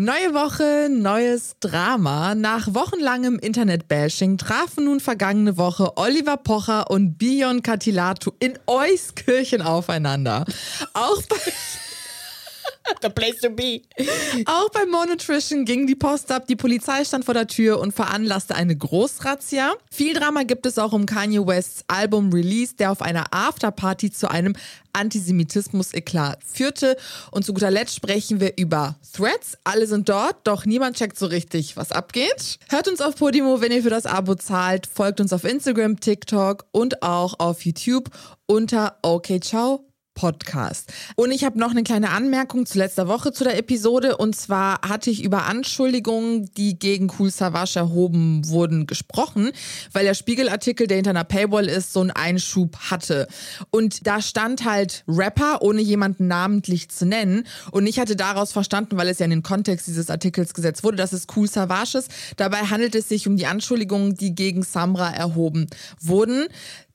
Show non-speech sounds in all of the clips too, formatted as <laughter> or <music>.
Neue Woche, neues Drama. Nach wochenlangem Internet-Bashing trafen nun vergangene Woche Oliver Pocher und Bion Katilatu in Euskirchen aufeinander. Auch bei <laughs> The place to be. Auch bei Monotrition ging die Post ab, die Polizei stand vor der Tür und veranlasste eine Großrazzia. Viel Drama gibt es auch um Kanye Wests Album-Release, der auf einer Afterparty zu einem Antisemitismus-Eklat führte. Und zu guter Letzt sprechen wir über Threads. Alle sind dort, doch niemand checkt so richtig, was abgeht. Hört uns auf Podimo, wenn ihr für das Abo zahlt. Folgt uns auf Instagram, TikTok und auch auf YouTube unter OK Ciao Podcast. Und ich habe noch eine kleine Anmerkung zu letzter Woche zu der Episode. Und zwar hatte ich über Anschuldigungen, die gegen Cool Savage erhoben wurden, gesprochen, weil der Spiegelartikel, der hinter einer Paywall ist, so einen Einschub hatte. Und da stand halt Rapper, ohne jemanden namentlich zu nennen. Und ich hatte daraus verstanden, weil es ja in den Kontext dieses Artikels gesetzt wurde, dass es Cool Savage ist. Dabei handelt es sich um die Anschuldigungen, die gegen Samra erhoben wurden.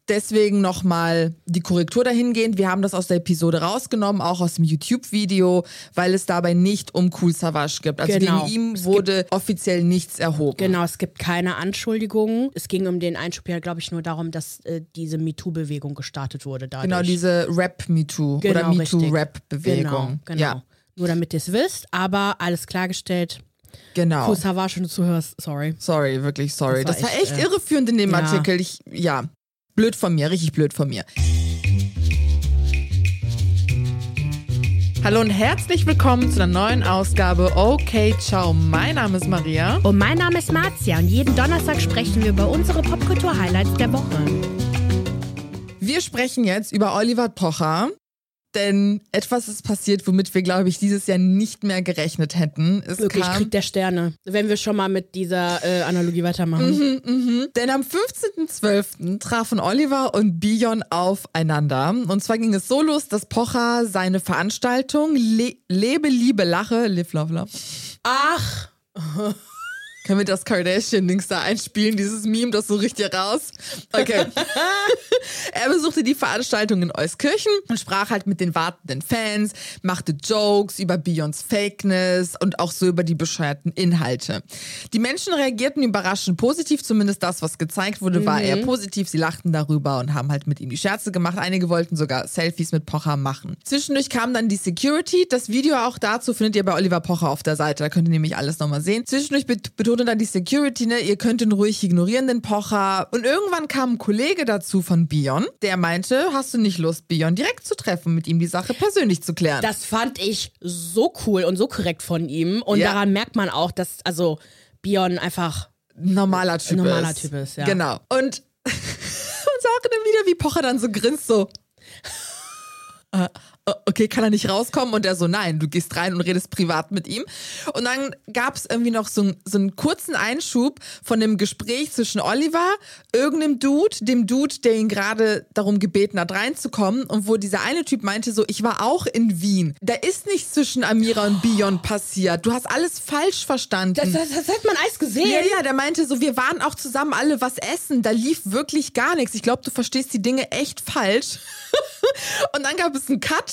Deswegen nochmal die Korrektur dahingehend. Wir haben das aus der Episode rausgenommen, auch aus dem YouTube-Video, weil es dabei nicht um Cool Savage gibt. Also Genau. gegen ihm wurde offiziell nichts erhoben. Genau, es gibt keine Anschuldigungen. Es ging um den Einschub ja, glaube ich, nur darum, dass äh, diese MeToo-Bewegung gestartet wurde. Dadurch. Genau, diese Rap-MeToo oder Genau, richtig. MeToo-Rap-Bewegung. Genau, genau. Ja, Nur damit ihr es wisst, aber alles klargestellt. genau. Savage, wenn du zuhörst, sorry. Sorry, wirklich sorry. Das Das war, war echt, echt, äh, irreführend in dem ja. Artikel. Ich, ja, blöd von mir, richtig blöd von mir. Hallo und herzlich willkommen zu einer neuen Ausgabe Okay, ciao. Mein Name ist Maria. Und mein Name ist Marzia und jeden Donnerstag sprechen wir über unsere Popkultur-Highlights der Woche. Wir sprechen jetzt über Oliver Pocher, denn etwas ist passiert, womit wir, glaube ich, dieses Jahr nicht mehr gerechnet hätten. Es Wirklich kam, Krieg der Sterne. Wenn wir schon mal mit dieser äh, Analogie weitermachen. Mhm. denn am 15.12. trafen Oliver und Bion aufeinander. Und zwar ging es so los, dass Pocher seine Veranstaltung Le Lebe, Liebe, Lache, Live, Love, Love. Ach, <laughs> Können wir das Kardashian-Dings da einspielen, dieses Meme, das so richtig raus? Okay. <laughs> er besuchte die Veranstaltung in Euskirchen und sprach halt mit den wartenden Fans, machte Jokes über Beyoncé Fakeness und auch so über die bescheuerten Inhalte. Die Menschen reagierten überraschend positiv, zumindest das, was gezeigt wurde, war eher positiv. Sie lachten darüber und haben halt mit ihm die Scherze gemacht. Einige wollten sogar Selfies mit Pocher machen. Zwischendurch kam dann die Security. Das Video auch dazu findet ihr bei Oliver Pocher auf der Seite. Da könnt ihr nämlich alles nochmal sehen. Zwischendurch betonte dann die Security, ne, ihr könnt ihn ruhig ignorieren, den Pocher. Und irgendwann kam ein Kollege dazu von Bion, der meinte, hast du nicht Lust, Bion direkt zu treffen, mit ihm die Sache persönlich zu klären? das fand ich so cool und so korrekt von ihm. Und Ja. daran merkt man auch, dass, also, Bion einfach normaler Typ Normaler ist. Typ ist, ja. Genau. Und, auch in dem Video, wie Pocher dann so grinst, so. <laughs> Okay, kann er nicht rauskommen? Und er so, nein, du gehst rein und redest privat mit ihm. Und dann gab es irgendwie noch so, einen- so einen kurzen Einschub von dem Gespräch zwischen Oliver, irgendeinem Dude, dem Dude, der ihn gerade darum gebeten hat, reinzukommen. Und wo dieser eine Typ meinte so, ich war auch in Wien. Da ist nichts zwischen Amira und Bion passiert. Du hast alles falsch verstanden. Das, das, das hat man alles gesehen. Ja, ja, der meinte so, wir waren auch zusammen alle was essen. Da lief wirklich gar nichts. Ich glaube, du verstehst die Dinge echt falsch. <laughs> und dann gab es einen Cut.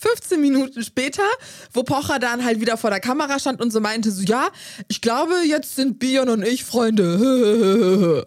15 Minuten später, wo Pocher dann halt wieder vor der Kamera stand und so meinte so, ja, ich glaube, jetzt sind Bion und ich Freunde. <laughs>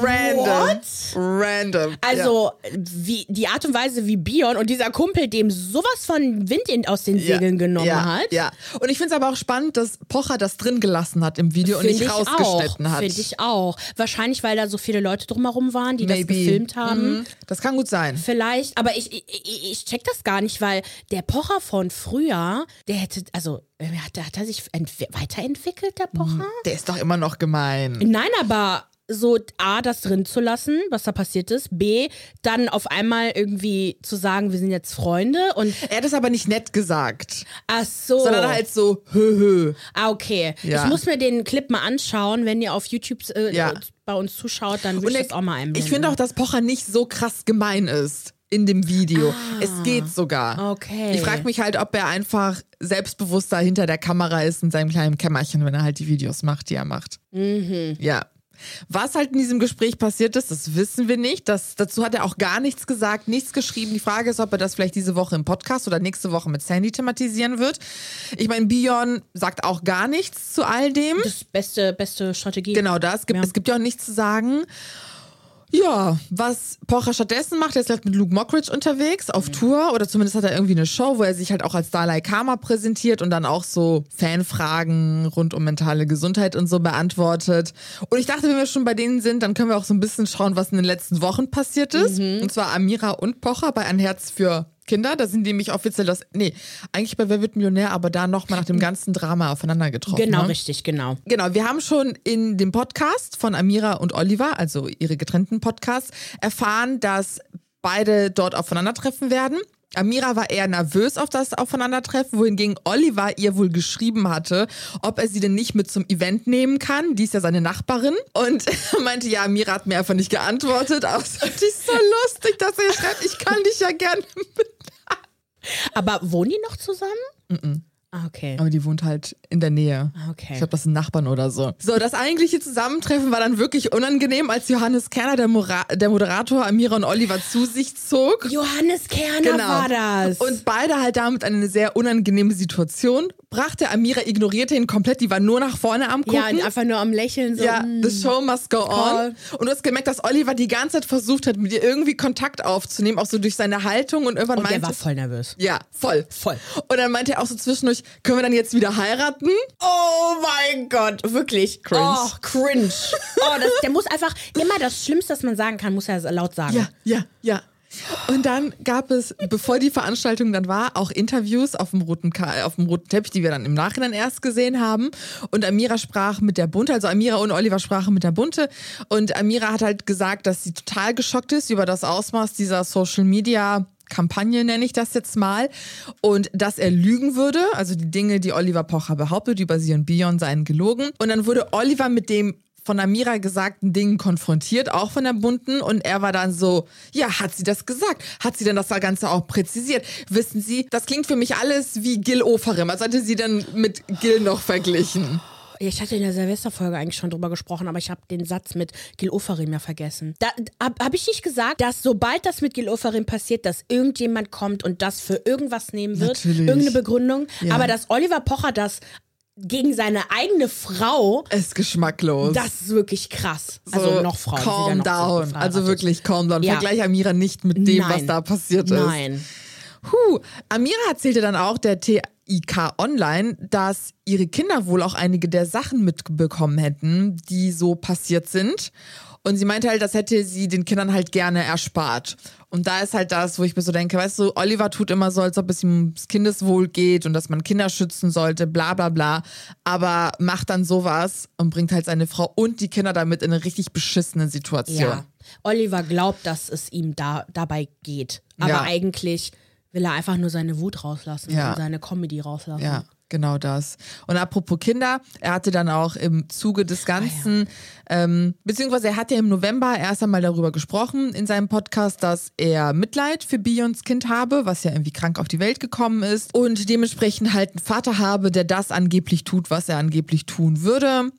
Random. What? Random. Also, wie, die Art und Weise, wie Bion und dieser Kumpel dem sowas von Wind in, aus den Ja. Segeln genommen ja, hat. Ja. Und ich finde es aber auch spannend, dass Pocher das drin gelassen hat im Video und Find nicht ich rausgeschnitten auch, hat. Finde ich auch. Wahrscheinlich, weil da so viele Leute drumherum waren, die Maybe. das gefilmt haben. Mhm. Das kann gut sein. Vielleicht, aber ich, ich ich check das gar nicht, weil der Pocher von früher, der hätte, also, äh, hat, hat er sich entwi- weiterentwickelt, der Pocher? Der ist doch immer noch gemein. Nein, aber so A, das drin zu lassen, was da passiert ist. B, dann auf einmal irgendwie zu sagen, wir sind jetzt Freunde und Er hat es aber nicht nett gesagt, ach so. sondern halt so, hö, hö. Ah, okay. Ja. Ich muss mir den Clip mal anschauen, wenn ihr auf YouTube äh, Ja. bei uns zuschaut, dann würde ich das auch mal einblenden. ich finde auch, dass Pocher nicht so krass gemein ist in dem Video. Es geht sogar. Ah. Okay. Ich frage mich halt, ob er einfach selbstbewusster hinter der Kamera ist in seinem kleinen Kämmerchen, wenn er halt die Videos macht, die er macht. Mhm. Ja. Was halt in diesem Gespräch passiert ist, das wissen wir nicht. Das, dazu hat er auch gar nichts gesagt, nichts geschrieben. Die Frage ist, ob er das vielleicht diese Woche im Podcast oder nächste Woche mit Sandy thematisieren wird. Ich meine, Bion sagt auch gar nichts zu all dem. Das ist beste, beste Strategie. Genau das. Gibt, Ja. Es gibt ja auch nichts zu sagen. Ja, was Pocher stattdessen macht, er ist halt mit Luke Mockridge unterwegs auf Tour oder zumindest hat er irgendwie eine Show, wo er sich halt auch als Dalai Karma präsentiert und dann auch so Fanfragen rund um mentale Gesundheit und so beantwortet. Und ich dachte, wenn wir schon bei denen sind, dann können wir auch so ein bisschen schauen, was in den letzten Wochen passiert ist. Und zwar Amira und Pocher bei Ein Herz für Kinder. Da sind die nämlich offiziell das, nee, eigentlich bei Wer wird Millionär, aber da nochmal nach dem ganzen Drama aufeinander getroffen. Genau, ne? richtig, genau. Genau, wir haben schon in dem Podcast von Amira und Oliver, also ihre getrennten Podcasts, erfahren, dass beide dort aufeinandertreffen werden. Amira war eher nervös auf das Aufeinandertreffen, wohingegen Oliver ihr wohl geschrieben hatte, ob er sie denn nicht mit zum Event nehmen kann. Die ist ja seine Nachbarin. Und er <laughs> meinte, ja, Amira hat mir einfach nicht geantwortet. Es fand ich so lustig, dass er schreibt, ich kann dich ja gerne <laughs> mit. Aber wohnen die noch zusammen? Ah, okay. Aber die wohnt halt in der Nähe. Okay. Ich glaube, das sind Nachbarn oder so. So, das eigentliche Zusammentreffen war dann wirklich unangenehm, als Johannes Kerner, der, Mora der Moderator, Amira und Oliver zu sich zog. Johannes Kerner war das. Und beide halt damit eine sehr unangenehme Situation brachte. Amira ignorierte ihn komplett, die war nur nach vorne am ja, gucken. einfach nur am Lächeln so. Ja, mm. the show must go on. Und du hast gemerkt, dass Oliver die ganze Zeit versucht hat, mit ihr irgendwie Kontakt aufzunehmen, auch so durch seine Haltung und irgendwann Und der meinte war voll nervös. ja, voll. Voll. Und dann meinte er auch so zwischendurch, können wir dann jetzt wieder heiraten? Oh mein Gott, wirklich. Cringe. Oh, cringe. <laughs> Oh, das, der muss einfach, immer das Schlimmste, was man sagen kann, muss er laut sagen. Ja, ja, ja. Und dann gab es, bevor die Veranstaltung dann war, auch Interviews auf dem roten, auf dem roten Teppich, die wir dann im Nachhinein erst gesehen haben. Und Amira sprach mit der Bunte, also Amira und Oliver sprachen mit der Bunte. Und Amira hat halt gesagt, dass sie total geschockt ist über das Ausmaß dieser Social Media Kampagne nenne ich das jetzt mal und dass er lügen würde, also die Dinge, die Oliver Pocher behauptet über sie und Bion seien gelogen und dann wurde Oliver mit dem von Amira gesagten Dingen konfrontiert, auch von der Bunten. Und er war dann so, ja, hat sie das gesagt? Hat sie denn das Ganze auch präzisiert? Wissen Sie, das klingt für mich alles wie Gil Oferim. als hätte sie dann mit Gil noch verglichen. Ich hatte in der Silvesterfolge eigentlich schon drüber gesprochen, aber ich habe den Satz mit Gil Oferim ja vergessen. Da habe hab ich nicht gesagt, dass sobald das mit Gil Oferim passiert, dass irgendjemand kommt und das für irgendwas nehmen wird, Natürlich. irgendeine Begründung, Ja. aber dass Oliver Pocher das gegen seine eigene Frau, Ist geschmacklos. das ist wirklich krass. So, Also noch Frauen. Calm noch so down. verheiratet. Also wirklich calm down. Ja. Vergleich Amira nicht mit dem, was Nein. da passiert ist. Nein. Huh. Amira erzählte dann auch der TIK Online, dass ihre Kinder wohl auch einige der Sachen mitbekommen hätten, die so passiert sind. Und sie meinte halt, das hätte sie den Kindern halt gerne erspart. Und da ist halt das, wo ich mir so denke, weißt du, Oliver tut immer so, als ob es ihm ums Kindeswohl geht und dass man Kinder schützen sollte, bla bla bla. Aber macht dann sowas und bringt halt seine Frau und die Kinder damit in eine richtig beschissene Situation. Ja. Oliver glaubt, dass es ihm da, dabei geht. Aber Ja. eigentlich will er einfach nur seine Wut rauslassen Ja. und seine Comedy rauslassen. Ja, genau das. Und apropos Kinder, er hatte dann auch im Zuge des Ganzen, ähm, beziehungsweise er hat ja im November erst einmal darüber gesprochen in seinem Podcast, dass er Mitleid für Bions Kind habe, was ja irgendwie krank auf die Welt gekommen ist und dementsprechend halt einen Vater habe, der das angeblich tut, was er angeblich tun würde.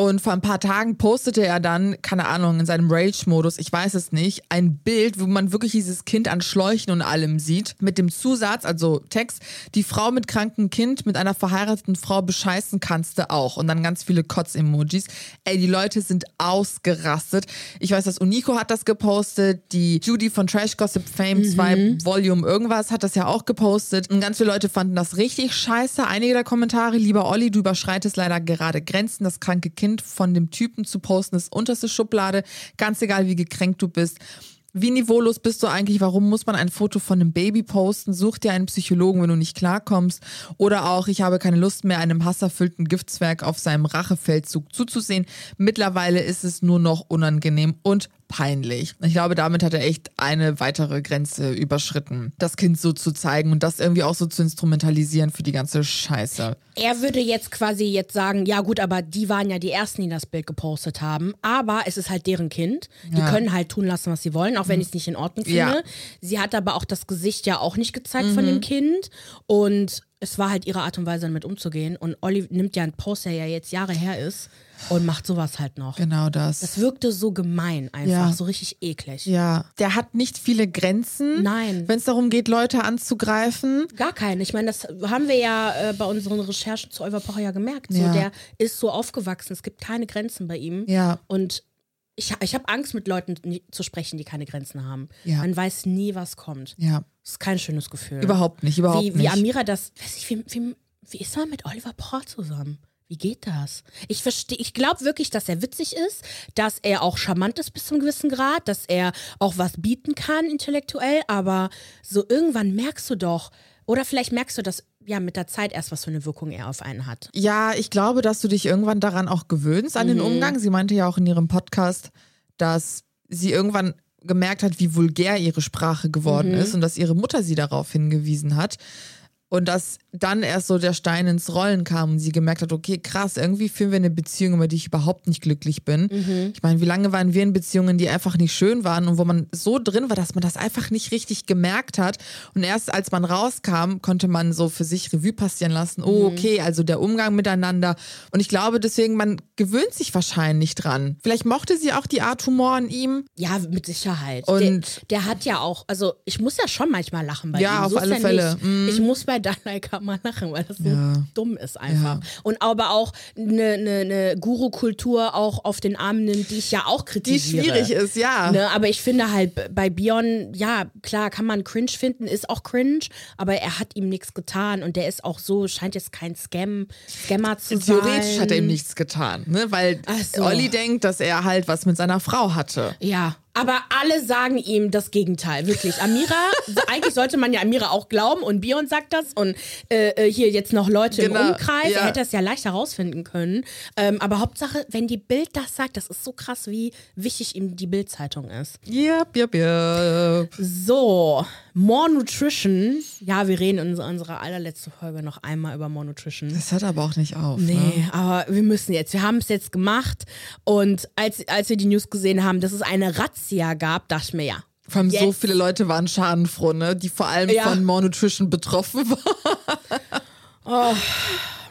Und vor ein paar Tagen postete er dann, keine Ahnung, in seinem Rage-Modus, ich weiß es nicht, ein Bild, wo man wirklich dieses Kind an Schläuchen und allem sieht, mit dem Zusatz, also Text, die Frau mit krankem Kind mit einer verheirateten Frau bescheißen kannst du auch. Und dann ganz viele Kotz-Emojis. Ey, die Leute sind ausgerastet. Ich weiß, dass Unico hat das gepostet, die Judy von Trash Gossip Fame 2 Volume irgendwas hat das ja auch gepostet. Und ganz viele Leute fanden das richtig scheiße. Einige der Kommentare, lieber Olli, du überschreitest leider gerade Grenzen. Das kranke Kind von dem Typen zu posten ist unterste Schublade. Ganz egal, wie gekränkt du bist. Wie niveaulos bist du eigentlich? Warum muss man ein Foto von einem Baby posten? Such dir einen Psychologen, wenn du nicht klarkommst. Oder auch, ich habe keine Lust mehr, einem hasserfüllten Giftzwerg auf seinem Rachefeldzug zuzusehen. Mittlerweile ist es nur noch unangenehm und peinlich. Ich glaube, damit hat er echt eine weitere Grenze überschritten, das Kind so zu zeigen und das irgendwie auch so zu instrumentalisieren für die ganze Scheiße. Er würde jetzt quasi jetzt sagen, ja gut, aber die waren ja die Ersten, die das Bild gepostet haben. Aber es ist halt deren Kind. Die Ja. Mhm. können halt tun lassen, was sie wollen, auch wenn ich es nicht in Ordnung finde. Ja. Sie hat aber auch das Gesicht ja auch nicht gezeigt von dem Kind. Und es war halt ihre Art und Weise, damit umzugehen. Und Olli nimmt ja einen Post, der ja jetzt Jahre her ist, und macht sowas halt noch. Genau das. Das wirkte so gemein einfach, Ja. so richtig eklig. ja, der hat nicht viele Grenzen, Nein. wenn es darum geht, Leute anzugreifen. Gar keine. Ich meine, das haben wir ja äh, bei unseren Recherchen zu Oliver Pocher ja gemerkt. So, Ja. der ist so aufgewachsen. Es gibt keine Grenzen bei ihm. Ja. Und ich, ich habe Angst, mit Leuten zu sprechen, die keine Grenzen haben. Ja. Man weiß nie, was kommt. Ja, Das ist kein schönes Gefühl. überhaupt nicht, überhaupt wie, nicht. wie Amira das, weiß ich, wie, wie, wie ist man mit Oliver Pocher zusammen? Wie geht das? Ich verstehe, ich glaube wirklich, dass er witzig ist, dass er auch charmant ist bis zu einem gewissen Grad, dass er auch was bieten kann intellektuell, aber so irgendwann merkst du doch, oder vielleicht merkst du das ja mit der Zeit erst, was für eine Wirkung er auf einen hat. Ja, ich glaube, dass du dich irgendwann daran auch gewöhnst, an Mhm. den Umgang. Sie meinte ja auch in ihrem Podcast, dass sie irgendwann gemerkt hat, wie vulgär ihre Sprache geworden Mhm. ist und dass ihre Mutter sie darauf hingewiesen hat. Und dass dann erst so der Stein ins Rollen kam und sie gemerkt hat, okay, krass, irgendwie führen wir eine Beziehung, über die ich überhaupt nicht glücklich bin. Mhm. Ich meine, wie lange waren wir in Beziehungen, die einfach nicht schön waren und wo man so drin war, dass man das einfach nicht richtig gemerkt hat. Und erst als man rauskam, konnte man so für sich Revue passieren lassen, oh, okay, also der Umgang miteinander. Und ich glaube deswegen, man gewöhnt sich wahrscheinlich dran. Vielleicht mochte sie auch die Art Humor in ihm. Ja, mit Sicherheit. Und- der, der hat ja auch, also ich muss ja schon manchmal lachen bei Ja, ihm. auf so alle ja Fälle. Mhm. Nicht. Ich muss bei Dalai Lama lachen, weil das so Ja. dumm ist einfach. Und aber auch eine ne, ne Guru-Kultur auch auf den Arm nimmt, die ich ja auch Die kritisiere. schwierig ist, ja. Ne, aber ich finde halt bei Bion, ja, klar, kann man cringe finden, ist auch cringe, aber er hat ihm nichts getan und der ist auch so, scheint jetzt kein Scam, Scammer zu sein. Theoretisch hat er ihm nichts getan, ne? weil so. Olli denkt, dass er halt was mit seiner Frau hatte. Ja, aber alle sagen ihm das Gegenteil, wirklich. Amira, <laughs> eigentlich sollte man ja Amira auch glauben und Bion sagt das und äh, äh, hier jetzt noch Leute Genau, im Umkreis, ja. er hätte das ja leicht herausfinden können. Ähm, aber Hauptsache, wenn die Bild das sagt, das ist so krass, wie wichtig ihm die Bildzeitung ist. Yep, yep, yep. So, More Nutrition. Ja, wir reden in unserer allerletzten Folge noch einmal über More Nutrition. Das hört aber auch nicht auf. Ne? Nee, aber wir müssen jetzt. Wir haben es jetzt gemacht. Und als, als wir die News gesehen haben, dass es eine Razzia gab, dachte ich mir, ja. Vor allem so Jetzt. viele Leute waren schadenfroh, ne? die vor allem Ja. von Malnutrition betroffen <laughs> waren.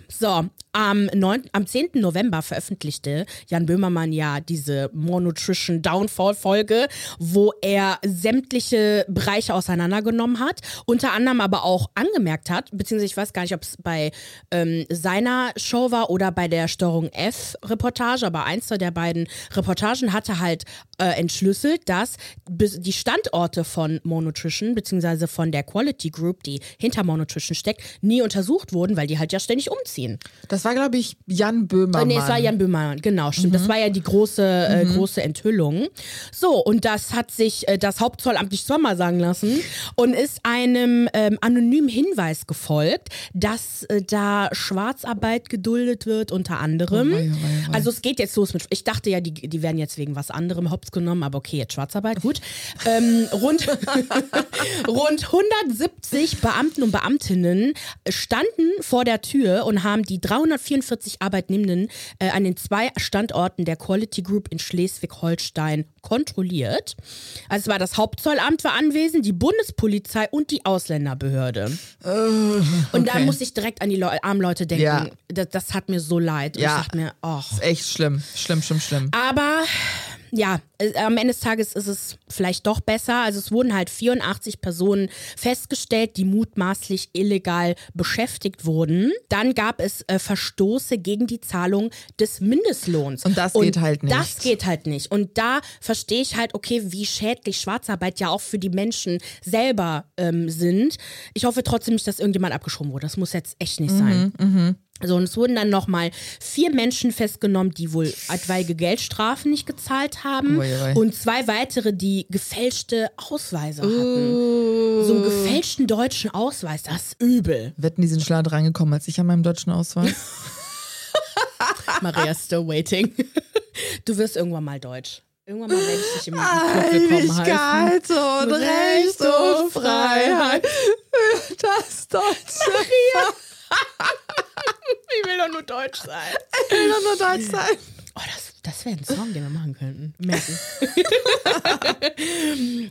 So, am, 9, am 10. November veröffentlichte Jan Böhmermann ja diese More Nutrition Downfall Folge, wo er sämtliche Bereiche auseinandergenommen hat, unter anderem aber auch angemerkt hat, beziehungsweise ich weiß gar nicht, ob es bei ähm, seiner Show war oder bei der Steuerung F Reportage, aber eins der beiden Reportagen hatte halt äh, entschlüsselt, dass die Standorte von More Nutrition, beziehungsweise von der Quality Group, die hinter More Nutrition steckt, nie untersucht wurden, weil die halt ja ständig umziehen. Das war, glaube ich, Jan Böhmermann. Nee, es war Jan Böhmermann, genau, stimmt. Das war ja die große, äh, große Enthüllung. So, und das hat sich äh, das Hauptzollamt nicht zweimal sagen lassen und ist einem ähm, anonymen Hinweis gefolgt, dass äh, da Schwarzarbeit geduldet wird, unter anderem. Oh wei, oh wei, oh wei. Also es geht jetzt los mit, ich dachte ja, die, die werden jetzt wegen was anderem hops genommen, aber okay, jetzt Schwarzarbeit, gut. ähm, rund, <laughs> rund 170 Beamten und Beamtinnen standen vor der Tür und haben die 344 Arbeitnehmenden äh, an den zwei Standorten der Quality Group in Schleswig-Holstein kontrolliert. Also es war das Hauptzollamt war anwesend, die Bundespolizei und die Ausländerbehörde. Und da okay. muss ich direkt an die Leu armen Leute denken. Ja. Das, das hat mir so leid. Und Ja. Ich dachte mir, oh. Echt schlimm. Schlimm, schlimm, schlimm. Aber ja, äh, am Ende des Tages ist es vielleicht doch besser. Also es wurden halt 84 Personen festgestellt, die mutmaßlich illegal beschäftigt wurden. Dann gab es äh, Verstoße gegen die Zahlung des Mindestlohns. Und das geht halt nicht. Das geht halt nicht. Und da verstehe ich halt, okay, wie schädlich Schwarzarbeit ja auch für die Menschen selber ähm, sind. Ich hoffe trotzdem nicht, dass irgendjemand abgeschoben wurde. Das muss jetzt echt nicht sein. Mhm, So, und es wurden dann nochmal vier Menschen festgenommen, die wohl etwaige Geldstrafen nicht gezahlt haben. Ui, ui. Und zwei weitere, die gefälschte Ausweise hatten. Uh. So einen gefälschten deutschen Ausweis, das ist übel. Wetten, die sind schneller reingekommen als ich an meinem deutschen Ausweis. <laughs> <laughs> Maria still waiting. <laughs> Du wirst irgendwann mal deutsch. Irgendwann mal werde ich dich im Club willkommen heißen. Und Recht und Freiheit das Deutsche. Ich will doch nur deutsch sein. Ich will doch nur Deutsch sein. Das, wäre ein Song, den wir machen könnten. <laughs>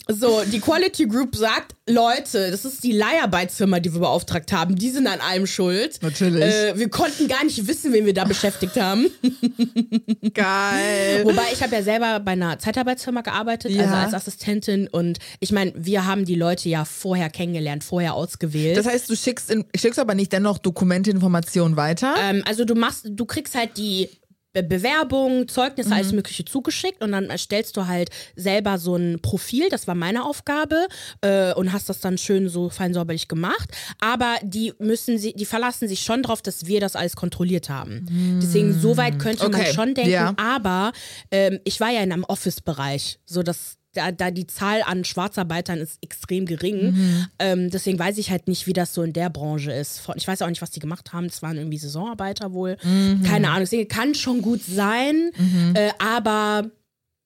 So, die Quality Group sagt, Leute, das ist die Leiharbeitsfirma, die wir beauftragt haben. Die sind an allem schuld. Natürlich. Äh, wir konnten gar nicht wissen, wen wir da beschäftigt haben. <laughs> Geil. Wobei ich habe ja selber bei einer Zeitarbeitsfirma gearbeitet, Ja. also als Assistentin. Und ich meine, wir haben die Leute ja vorher kennengelernt, vorher ausgewählt. Das heißt, du schickst, in, schickst aber nicht dennoch Dokumente, Informationen weiter? Ähm, also du machst, du kriegst halt die Be Bewerbung, Zeugnisse, alles Mögliche zugeschickt und dann erstellst du halt selber so ein Profil, das war meine Aufgabe äh, und hast das dann schön so fein säuberlich gemacht. Aber die müssen sie, die verlassen sich schon drauf, dass wir das alles kontrolliert haben. Deswegen, so weit könnte man Okay, schon denken, ja. aber ähm, ich war ja in einem Office-Bereich, so dass da, da die Zahl an Schwarzarbeitern ist extrem gering. Mhm. Ähm, deswegen weiß ich halt nicht, wie das so in der Branche ist. Ich weiß auch nicht, was die gemacht haben. Das waren irgendwie Saisonarbeiter wohl. Mhm. Keine Ahnung. Deswegen kann schon gut sein. Äh, aber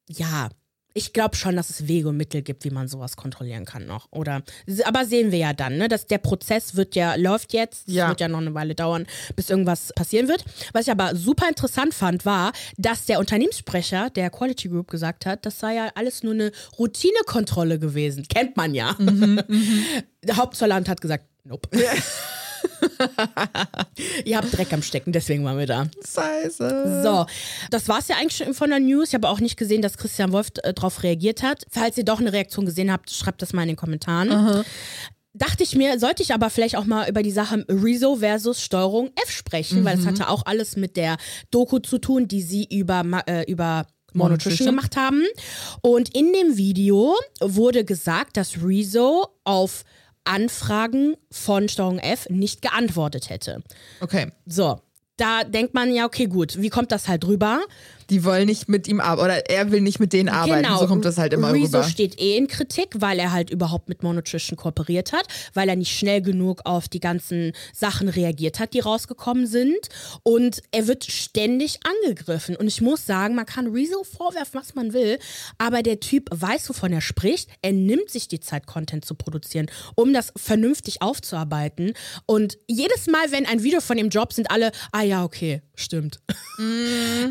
ja, ich glaube schon, dass es Wege und Mittel gibt, wie man sowas kontrollieren kann noch. Oder, aber sehen wir ja dann, ne? Dass der Prozess wird ja, läuft jetzt, Ja. wird ja noch eine Weile dauern, bis irgendwas passieren wird. Was ich aber super interessant fand, war, dass der Unternehmenssprecher der Quality Group gesagt hat, das sei ja alles nur eine Routinekontrolle gewesen. Kennt man ja. Der <laughs> Hauptzollamt hat gesagt, nope. <laughs> <laughs> Ihr habt Dreck am Stecken, deswegen waren wir da. Scheiße. So, das war's ja eigentlich schon von der News. Ich habe auch nicht gesehen, dass Christian Wolf äh, darauf reagiert hat. Falls ihr doch eine Reaktion gesehen habt, schreibt das mal in den Kommentaren. Dachte ich mir, sollte ich aber vielleicht auch mal über die Sache Rezo versus Steuerung F sprechen, weil es hatte auch alles mit der Doku zu tun, die sie über, äh, über Monotrition. gemacht haben. Und in dem Video wurde gesagt, dass Rezo auf Anfragen von Steuerung F nicht geantwortet hätte. Okay. So, da denkt man ja, okay, gut, wie kommt das halt rüber? Die wollen nicht mit ihm arbeiten oder er will nicht mit denen arbeiten. So kommt das halt immer Rezo rüber. steht eh in Kritik, weil er halt überhaupt mit Monotrition kooperiert hat, weil er nicht schnell genug auf die ganzen Sachen reagiert hat, die rausgekommen sind. Und er wird ständig angegriffen. Und ich muss sagen, man kann Rezo vorwerfen, was man will, aber der Typ weiß, wovon er spricht. Er nimmt sich die Zeit, Content zu produzieren, um das vernünftig aufzuarbeiten. Und jedes Mal, wenn ein Video von ihm droppt, sind alle, ah ja, okay, stimmt.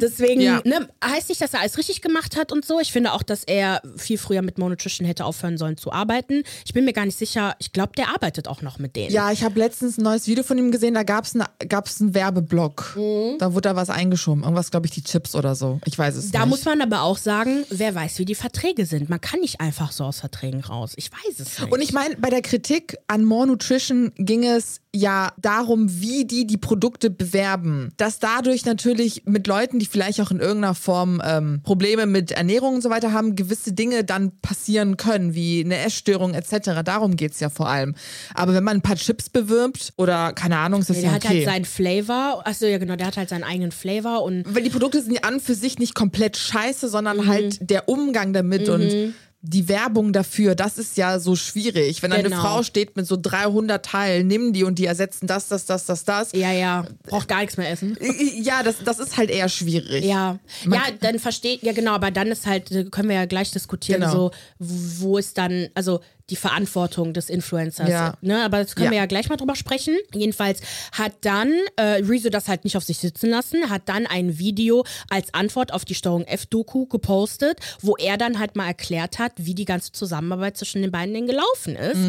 Deswegen Ja. ne, heißt nicht, dass er alles richtig gemacht hat und so. Ich finde auch, dass er viel früher mit Monotrition hätte aufhören sollen zu arbeiten. Ich bin mir gar nicht sicher. Ich glaube, der arbeitet auch noch mit denen. Ja, ich habe letztens ein neues Video von ihm gesehen, da gab es gab's einen Werbeblock. Mhm. Da wurde da was eingeschoben. Irgendwas, glaube ich, die Chips oder so. Ich weiß es Da nicht. muss man aber auch sagen, wer weiß, wie die Verträge sind. Man kann nicht einfach so aus Verträgen raus. Ich weiß es nicht. Und ich meine, bei der Kritik an More Nutrition ging es ja darum, wie die die Produkte bewerben. Dass dadurch natürlich mit Leuten, die vielleicht auch in irgendeiner Form ähm, Probleme mit Ernährung und so weiter haben, gewisse Dinge dann passieren können, wie eine Essstörung etc. Darum geht's ja vor allem. Aber wenn man ein paar Chips bewirbt oder keine Ahnung, ist das der ja hat okay. halt seinen Flavor. Achso, ja genau, der hat halt seinen eigenen Flavor und Weil die Produkte sind ja an für sich nicht komplett scheiße, sondern Mhm. halt der Umgang damit und die Werbung dafür, das ist ja so schwierig. Wenn da eine Genau. Frau steht mit so 300 Teilen, nimm die und die ersetzen das, das, das, das, das. ja, ja, braucht gar nichts mehr essen. Ja, das, das ist halt eher schwierig. Ja, ja, dann versteht, ja genau, aber dann ist halt, können wir ja gleich diskutieren, Genau. so, wo ist dann, also die Verantwortung des Influencers, Ja. ne, aber das können Ja. wir ja gleich mal drüber sprechen. Jedenfalls hat dann äh, Rezo das halt nicht auf sich sitzen lassen, hat dann ein Video als Antwort auf die Steuerung F-Doku gepostet, wo er dann halt mal erklärt hat, wie die ganze Zusammenarbeit zwischen den beiden denn gelaufen ist.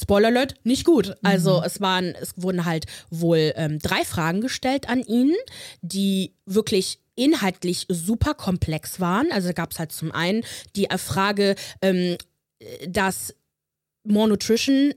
Spoiler Alert, nicht gut. Also es waren, es wurden halt wohl ähm, drei Fragen gestellt an ihn, die wirklich inhaltlich super komplex waren. Also gab es halt zum einen die äh, Frage, ähm, dass More Nutrition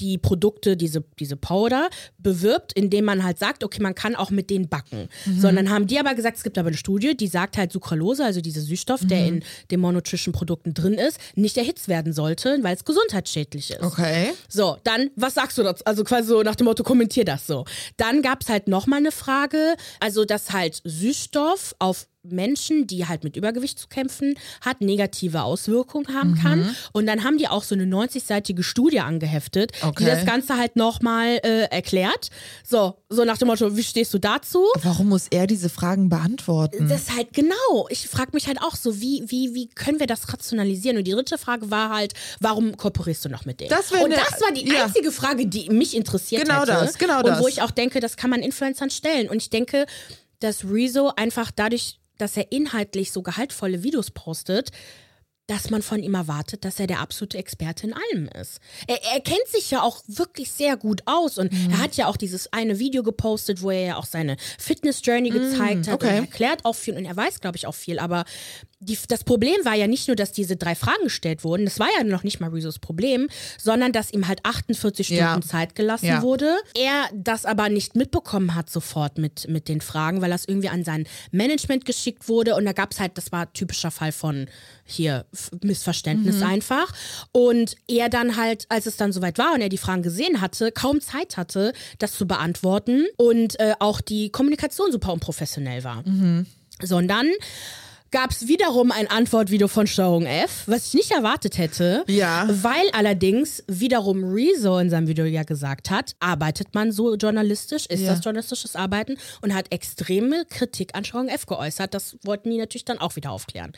die Produkte, diese, diese Powder, bewirbt, indem man halt sagt, okay, man kann auch mit denen backen. Sondern haben die aber gesagt, es gibt aber eine Studie, die sagt halt Sucralose, also dieser Süßstoff, der in den More Nutrition Produkten drin ist, nicht erhitzt werden sollte, weil es gesundheitsschädlich ist. Okay. So, dann, was sagst du dazu? Also quasi so nach dem Motto, kommentier das so. Dann gab es halt nochmal eine Frage, also dass halt Süßstoff auf Menschen, die halt mit Übergewicht zu kämpfen hat, negative Auswirkungen haben kann. Und dann haben die auch so eine 90-seitige Studie angeheftet, die Okay. das Ganze halt nochmal äh, erklärt. So, so nach dem Motto, wie stehst du dazu? Warum muss er diese Fragen beantworten? Das ist halt genau. Ich frage mich halt auch so, wie, wie, wie können wir das rationalisieren? Und die dritte Frage war halt, warum kooperierst du noch mit denen? Das Und ne- das war die ja. einzige Frage, die mich interessiert Genau hätte. das, genau Und wo das. ich auch denke, das kann man Influencern stellen. Und ich denke, dass Rezo einfach dadurch dass er inhaltlich so gehaltvolle Videos postet, dass man von ihm erwartet, dass er der absolute Experte in allem ist. Er, er kennt sich ja auch wirklich sehr gut aus und Mhm. er hat ja auch dieses eine Video gepostet, wo er ja auch seine Fitness-Journey gezeigt hat okay. und er erklärt auch viel und er weiß, glaube ich, auch viel, aber die, das Problem war ja nicht nur, dass diese drei Fragen gestellt wurden, das war ja noch nicht mal Rezos Problem, sondern dass ihm halt 48 Stunden Ja. Zeit gelassen Ja. wurde. Er das aber nicht mitbekommen hat sofort mit, mit den Fragen, weil das irgendwie an sein Management geschickt wurde und da gab es halt, das war typischer Fall von hier Missverständnis einfach. Und er dann halt, als es dann soweit war und er die Fragen gesehen hatte, kaum Zeit hatte, das zu beantworten und äh, auch die Kommunikation super unprofessionell war. Sondern gab es wiederum ein Antwortvideo von Steuerung F, was ich nicht erwartet hätte. Ja. Weil allerdings wiederum Rezo in seinem Video ja gesagt hat, arbeitet man so journalistisch, ist Ja. das journalistisches Arbeiten und hat extreme Kritik an Steuerung F geäußert. Das wollten die natürlich dann auch wieder aufklären.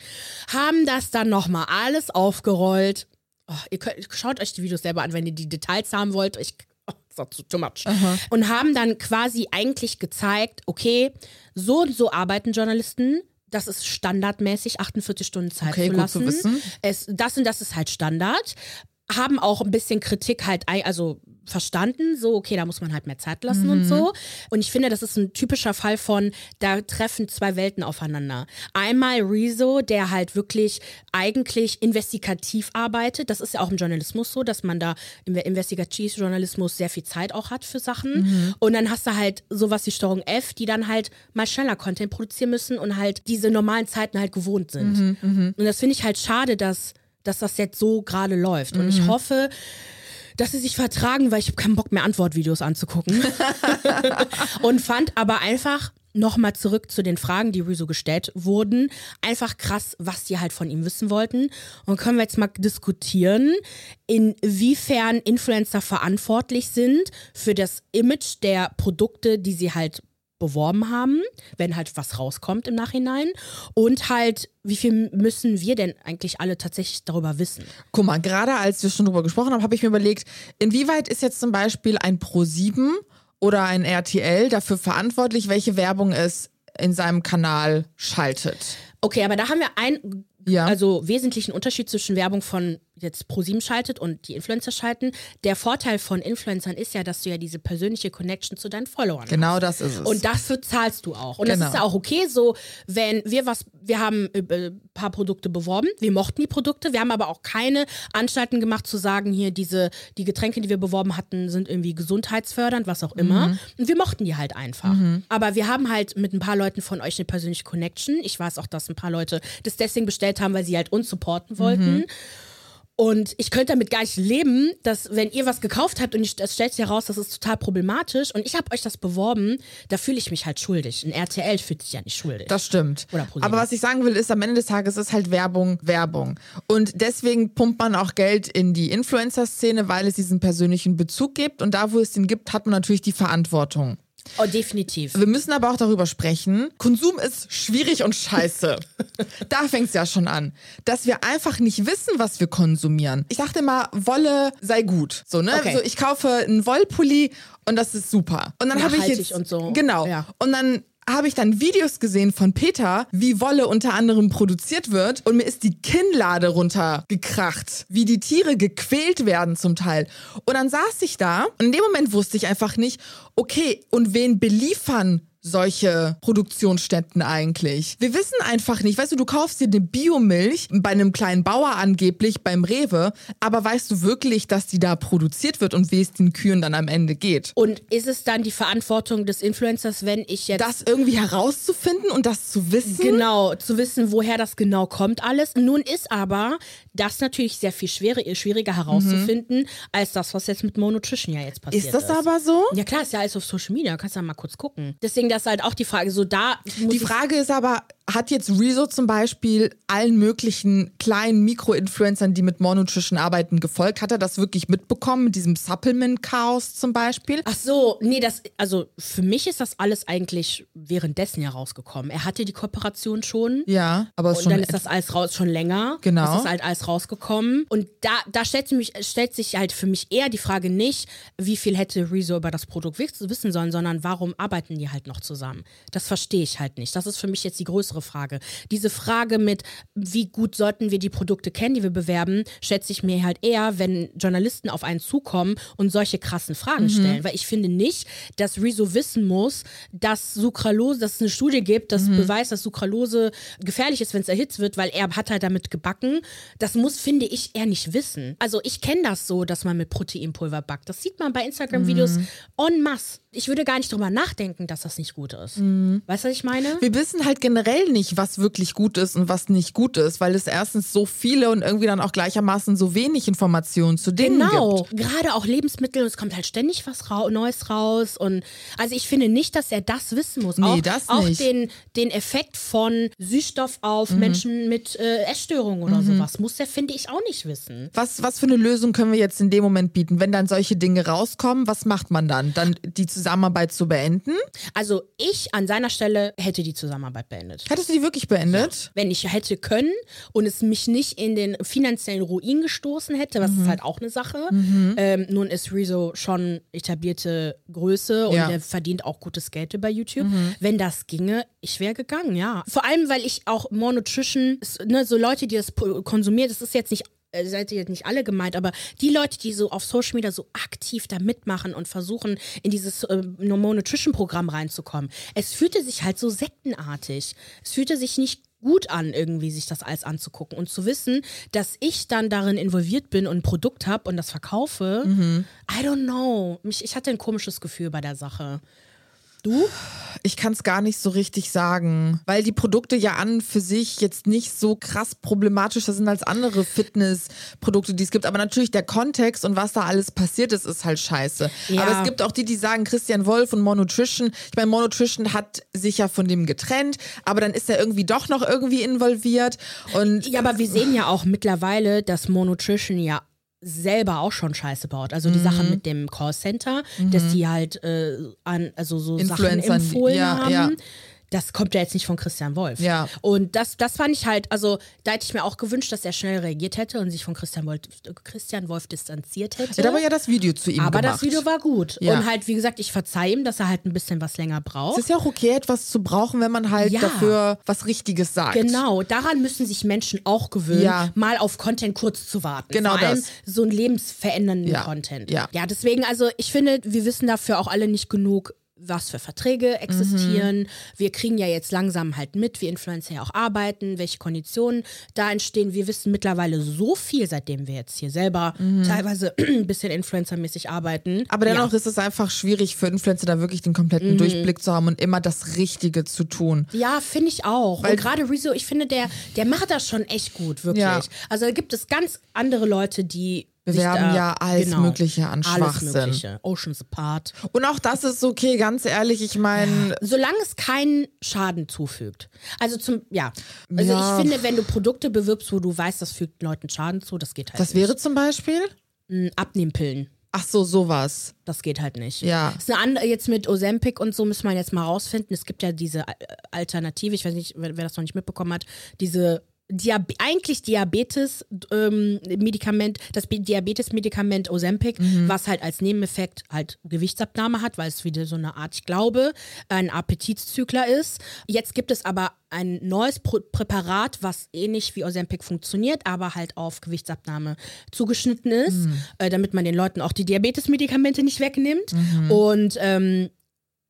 Haben das dann nochmal alles aufgerollt. Oh, ihr könnt, schaut euch die Videos selber an, wenn ihr die Details haben wollt. Ich oh, too much. Und haben dann quasi eigentlich gezeigt, okay, so und so arbeiten Journalisten. Das ist standardmäßig 48 Stunden Zeit Okay, zu gut zu lassen. wissen. Es, das und das ist halt Standard. Haben auch ein bisschen Kritik halt, also verstanden, so, okay, da muss man halt mehr Zeit lassen und so. Und ich finde, das ist ein typischer Fall von, da treffen zwei Welten aufeinander. Einmal Rezo, der halt wirklich eigentlich investigativ arbeitet. Das ist ja auch im Journalismus so, dass man da im Investigativjournalismus sehr viel Zeit auch hat für Sachen. Und dann hast du halt sowas wie Steuerung F, die dann halt mal schneller Content produzieren müssen und halt diese normalen Zeiten halt gewohnt sind. Und das finde ich halt schade, dass, dass das jetzt so gerade läuft. Und ich hoffe, dass sie sich vertragen, weil ich habe keinen Bock mehr Antwortvideos anzugucken. <laughs> und fand aber einfach nochmal zurück zu den Fragen, die Rezo gestellt wurden, einfach krass, was die halt von ihm wissen wollten. Und können wir jetzt mal diskutieren, inwiefern Influencer verantwortlich sind für das Image der Produkte, die sie halt beworben haben, wenn halt was rauskommt im Nachhinein. Und halt, wie viel müssen wir denn eigentlich alle tatsächlich darüber wissen? Guck mal, gerade als wir schon drüber gesprochen haben, habe ich mir überlegt, inwieweit ist jetzt zum Beispiel ein Pro7 oder ein RTL dafür verantwortlich, welche Werbung es in seinem Kanal schaltet? Okay, aber da haben wir einen Ja. also wesentlichen Unterschied zwischen Werbung von jetzt ProSieben schaltet und die Influencer schalten. Der Vorteil von Influencern ist ja, dass du ja diese persönliche Connection zu deinen Followern hast. Genau das ist es. Und dafür zahlst du auch. Und Genau. das ist ja auch okay, so wenn wir was, wir haben äh, ein paar Produkte beworben, wir mochten die Produkte, wir haben aber auch keine Anstalten gemacht zu sagen, hier diese, die Getränke, die wir beworben hatten, sind irgendwie gesundheitsfördernd, was auch immer. Mhm. Und wir mochten die halt einfach. Aber wir haben halt mit ein paar Leuten von euch eine persönliche Connection. Ich weiß auch, dass ein paar Leute das deswegen bestellt haben, weil sie halt uns supporten wollten. Mhm. Und ich könnte damit gar nicht leben, dass wenn ihr was gekauft habt und ich- es stellt sich heraus, das ist total problematisch und ich habe euch das beworben, da fühle ich mich halt schuldig. Ein RTL fühlt sich ja nicht schuldig. Das stimmt. Aber was ich sagen will, ist, am Ende des Tages ist halt Werbung Werbung. Und deswegen pumpt man auch Geld in die Influencer-Szene, weil es diesen persönlichen Bezug gibt. Und da, wo es den gibt, hat man natürlich die Verantwortung. Oh, definitiv. Wir müssen aber auch darüber sprechen. Konsum ist schwierig und scheiße. <laughs> da fängt es ja schon an. Dass wir einfach nicht wissen, was wir konsumieren. Ich dachte immer, Wolle sei gut. So, ne? Okay. So, ich kaufe einen Wollpulli und das ist super. Und dann habe ich jetzt. und so. Genau. Ja. Und dann habe ich dann Videos gesehen von Peter, wie Wolle unter anderem produziert wird und mir ist die Kinnlade runtergekracht, wie die Tiere gequält werden zum Teil. Und dann saß ich da und in dem Moment wusste ich einfach nicht, okay, und wen beliefern solche Produktionsstätten eigentlich? Wir wissen einfach nicht. Weißt du, du kaufst dir eine Biomilch bei einem kleinen Bauer angeblich beim Rewe, aber weißt du wirklich, dass die da produziert wird und wie es den Kühen dann am Ende geht? Und ist es dann die Verantwortung des Influencers, wenn ich jetzt Das irgendwie herauszufinden und das zu wissen? Genau, zu wissen, woher das genau kommt alles. Nun ist aber das natürlich sehr viel schwer, schwieriger herauszufinden, als das, was jetzt mit Monotrition ja jetzt passiert Ist ist. das aber so? Ja klar, ist ja alles auf Social Media, kannst ja mal kurz gucken. Deswegen, das ist halt auch die Frage, so da Die Frage ist aber, hat jetzt Rezo zum Beispiel allen möglichen kleinen Mikro-Influencern, die mit Monotrition arbeiten, gefolgt? Hat er das wirklich mitbekommen mit diesem Supplement-Chaos zum Beispiel? Ach so, nee, das, also für mich ist das alles eigentlich währenddessen ja rausgekommen. Er hatte die Kooperation schon. Ja, aber Und schon dann ist das alles raus, schon länger. Genau. Das ist halt alles rausgekommen. Und da, da stellt, sich mich, stellt sich halt für mich eher die Frage nicht, wie viel hätte Rezo über das Produkt wiss- wissen sollen, sondern warum arbeiten die halt noch zusammen? Das verstehe ich halt nicht. Das ist für mich jetzt die größere andere Frage. Diese Frage mit, wie gut sollten wir die Produkte kennen, die wir bewerben, schätze ich mir halt eher, wenn Journalisten auf einen zukommen und solche krassen Fragen Mhm. stellen. Weil ich finde nicht, dass Rezo wissen muss, dass Sucralose, dass es eine Studie gibt, das Mhm. beweist, dass Sucralose gefährlich ist, wenn es erhitzt wird, weil er hat halt damit gebacken. Das muss, finde ich, er nicht wissen. Also ich kenne das so, dass man mit Proteinpulver backt. Das sieht man bei Instagram-Videos Mhm. en masse. Ich würde gar nicht drüber nachdenken, dass das nicht gut ist. Mhm. Weißt du, was ich meine? Wir wissen halt generell nicht, was wirklich gut ist und was nicht gut ist, weil es erstens so viele und irgendwie dann auch gleichermaßen so wenig Informationen zu Dingen Genau, gibt. gerade auch Lebensmittel, es kommt halt ständig was rau Neues raus. Und also ich finde nicht, dass er das wissen muss. Nee, auch, das auch nicht. den, den Effekt von Süßstoff auf Mhm. Menschen mit äh, Essstörungen oder sowas muss er, finde ich, auch nicht wissen. Was, was für eine Lösung können wir jetzt in dem Moment bieten? Wenn dann solche Dinge rauskommen, was macht man dann? Dann die Zusammenarbeit zu beenden? Also ich an seiner Stelle hätte die Zusammenarbeit beendet. Hattest du die wirklich beendet? Wenn ich hätte können und es mich nicht in den finanziellen Ruin gestoßen hätte, was ist halt auch eine Sache. Ähm, nun ist Rezo schon etablierte Größe und Ja. er verdient auch gutes Geld über YouTube. Wenn das ginge, ich wäre gegangen, ja. Vor allem, weil ich auch More Nutrition, ne, so Leute, die das konsumieren, das ist jetzt nicht äh, seid ihr jetzt nicht alle gemeint, aber die Leute, die so auf Social Media so aktiv da mitmachen und versuchen, in dieses äh, No More Nutrition Programm reinzukommen, es fühlte sich halt so sektenartig. Es fühlte sich nicht gut an, irgendwie sich das alles anzugucken und zu wissen, dass ich dann darin involviert bin und ein Produkt habe und das verkaufe. I don't know. Mich, ich hatte ein komisches Gefühl bei der Sache. Du? Ich kann es gar nicht so richtig sagen, weil die Produkte ja an für sich jetzt nicht so krass problematischer sind als andere Fitnessprodukte, die es gibt. Aber natürlich der Kontext und was da alles passiert ist, ist halt scheiße. Ja. Aber es gibt auch die, die sagen, Christian Wolf und More Nutrition. Ich meine, More Nutrition hat sich ja von dem getrennt, aber dann ist er irgendwie doch noch irgendwie involviert. Und Ja, aber wir sehen ja auch mittlerweile, dass More Nutrition ja selber auch schon Scheiße baut. Also die Sache mit dem Callcenter, dass die halt äh, an, also so Sachen Influencern, empfohlen ja, haben. ja. Das kommt ja jetzt nicht von Christian Wolf. Ja. Und das, das fand ich halt, also da hätte ich mir auch gewünscht, dass er schnell reagiert hätte und sich von Christian Wolf, Christian Wolf distanziert hätte. er hat aber ja das Video zu ihm aber gemacht. das Video war gut. Ja. Und halt, wie gesagt, ich verzeihe ihm, dass er halt ein bisschen was länger braucht. es ist ja auch okay, etwas zu brauchen, wenn man halt Ja. dafür was Richtiges sagt. Genau, daran müssen sich Menschen auch gewöhnen, Ja. mal auf Content kurz zu warten. Genau Vor allem das. so einen lebensverändernden. Content. Ja. ja, deswegen, also ich finde, wir wissen dafür auch alle nicht genug, was für Verträge existieren. Wir kriegen ja jetzt langsam halt mit, wie Influencer ja auch arbeiten, welche Konditionen da entstehen. Wir wissen mittlerweile so viel, seitdem wir jetzt hier selber teilweise <clears throat> ein bisschen influencermäßig arbeiten. Aber dennoch ja. Mhm. ist es einfach schwierig für Influencer da wirklich den kompletten Durchblick zu haben und immer das Richtige zu tun. Ja, finde ich auch. Weil- und gerade Rezo, ich finde, der, der macht das schon echt gut, wirklich. Ja. Also da gibt es ganz andere Leute, die Bewerben ja alles Mögliche an alles Schwachsinn. Mögliche. Oceans Apart. Und auch das ist okay, ganz ehrlich. Ich meine, Solange es keinen Schaden zufügt. Also zum, ja. Also Ja. ich finde, wenn du Produkte bewirbst, wo du weißt, das fügt Leuten Schaden zu, das geht halt was wäre zum Beispiel? nicht. Abnehmpillen. Ach so, sowas. Das geht halt nicht. Ja. Ist eine andere, jetzt mit Ozempic und so müssen wir jetzt mal rausfinden. Es gibt ja diese Alternative, ich weiß nicht, wer das noch nicht mitbekommen hat, diese Diab eigentlich Diabetes-Medikament, das Bi- Diabetes-Medikament Ozempic, was halt als Nebeneffekt halt Gewichtsabnahme hat, weil es wieder so eine Art, ich glaube, ein Appetitzügler ist. Jetzt gibt es aber ein neues Pro Präparat, was ähnlich wie Ozempic funktioniert, aber halt auf Gewichtsabnahme zugeschnitten ist, äh, damit man den Leuten auch die Diabetes-Medikamente nicht wegnimmt. Und ähm,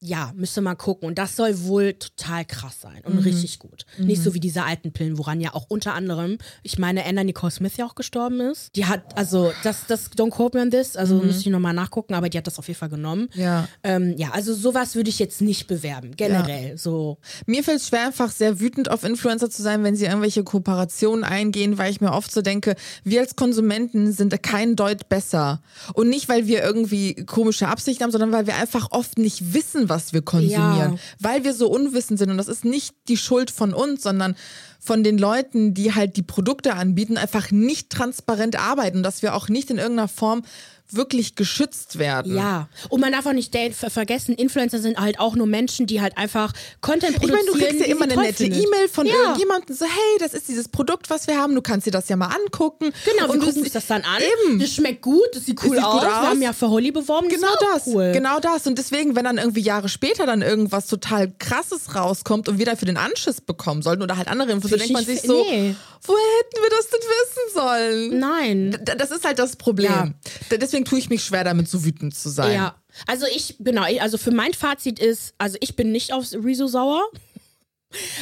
ja, müsste mal gucken. Und das soll wohl total krass sein und richtig gut. Nicht so wie diese alten Pillen, woran ja auch unter anderem, ich meine, Anna Nicole Smith ja auch gestorben ist. Die hat, also, das, das, don't quote me on this, also müsste ich nochmal nachgucken, aber die hat das auf jeden Fall genommen. Ja. Ähm, ja, also sowas würde ich jetzt nicht bewerben, generell. So, Mir fällt es schwer, einfach sehr wütend auf Influencer zu sein, wenn sie irgendwelche Kooperationen eingehen, weil ich mir oft so denke, wir als Konsumenten sind kein Deut besser. Und nicht, weil wir irgendwie komische Absichten haben, sondern weil wir einfach oft nicht wissen, was wir konsumieren. Ja. Weil wir so unwissend sind. Und das ist nicht die Schuld von uns, sondern von den Leuten, die halt die Produkte anbieten, einfach nicht transparent arbeiten, dass wir auch nicht in irgendeiner Form wirklich geschützt werden. Ja, und man darf auch nicht ver vergessen, Influencer sind halt auch nur Menschen, die halt einfach Content Ich produzieren. meine, du kriegst ja immer eine nette. E-Mail von Ja. irgendjemandem, so, hey, das ist dieses Produkt, was wir haben, du kannst dir das ja mal angucken. Genau, wir und du gucken uns das dann an. Eben. Das schmeckt gut, das sieht cool sieht aus. gut Wir aus. haben ja für Holly beworben. Genau ist auch das, Cool. genau das. Und deswegen, wenn dann irgendwie Jahre später dann irgendwas total krasses rauskommt und wir dafür den Anschiss bekommen sollten oder halt andere Infos, dann denkt man ich- sich so, nee. woher hätten wir das denn wissen sollen? Nein. Das ist halt das Problem. Ja. D- Deswegen tue ich mich schwer damit, so wütend zu sein. Ja, also ich, genau, ich- also für mein Fazit ist, also ich bin nicht auf Rezo sauer.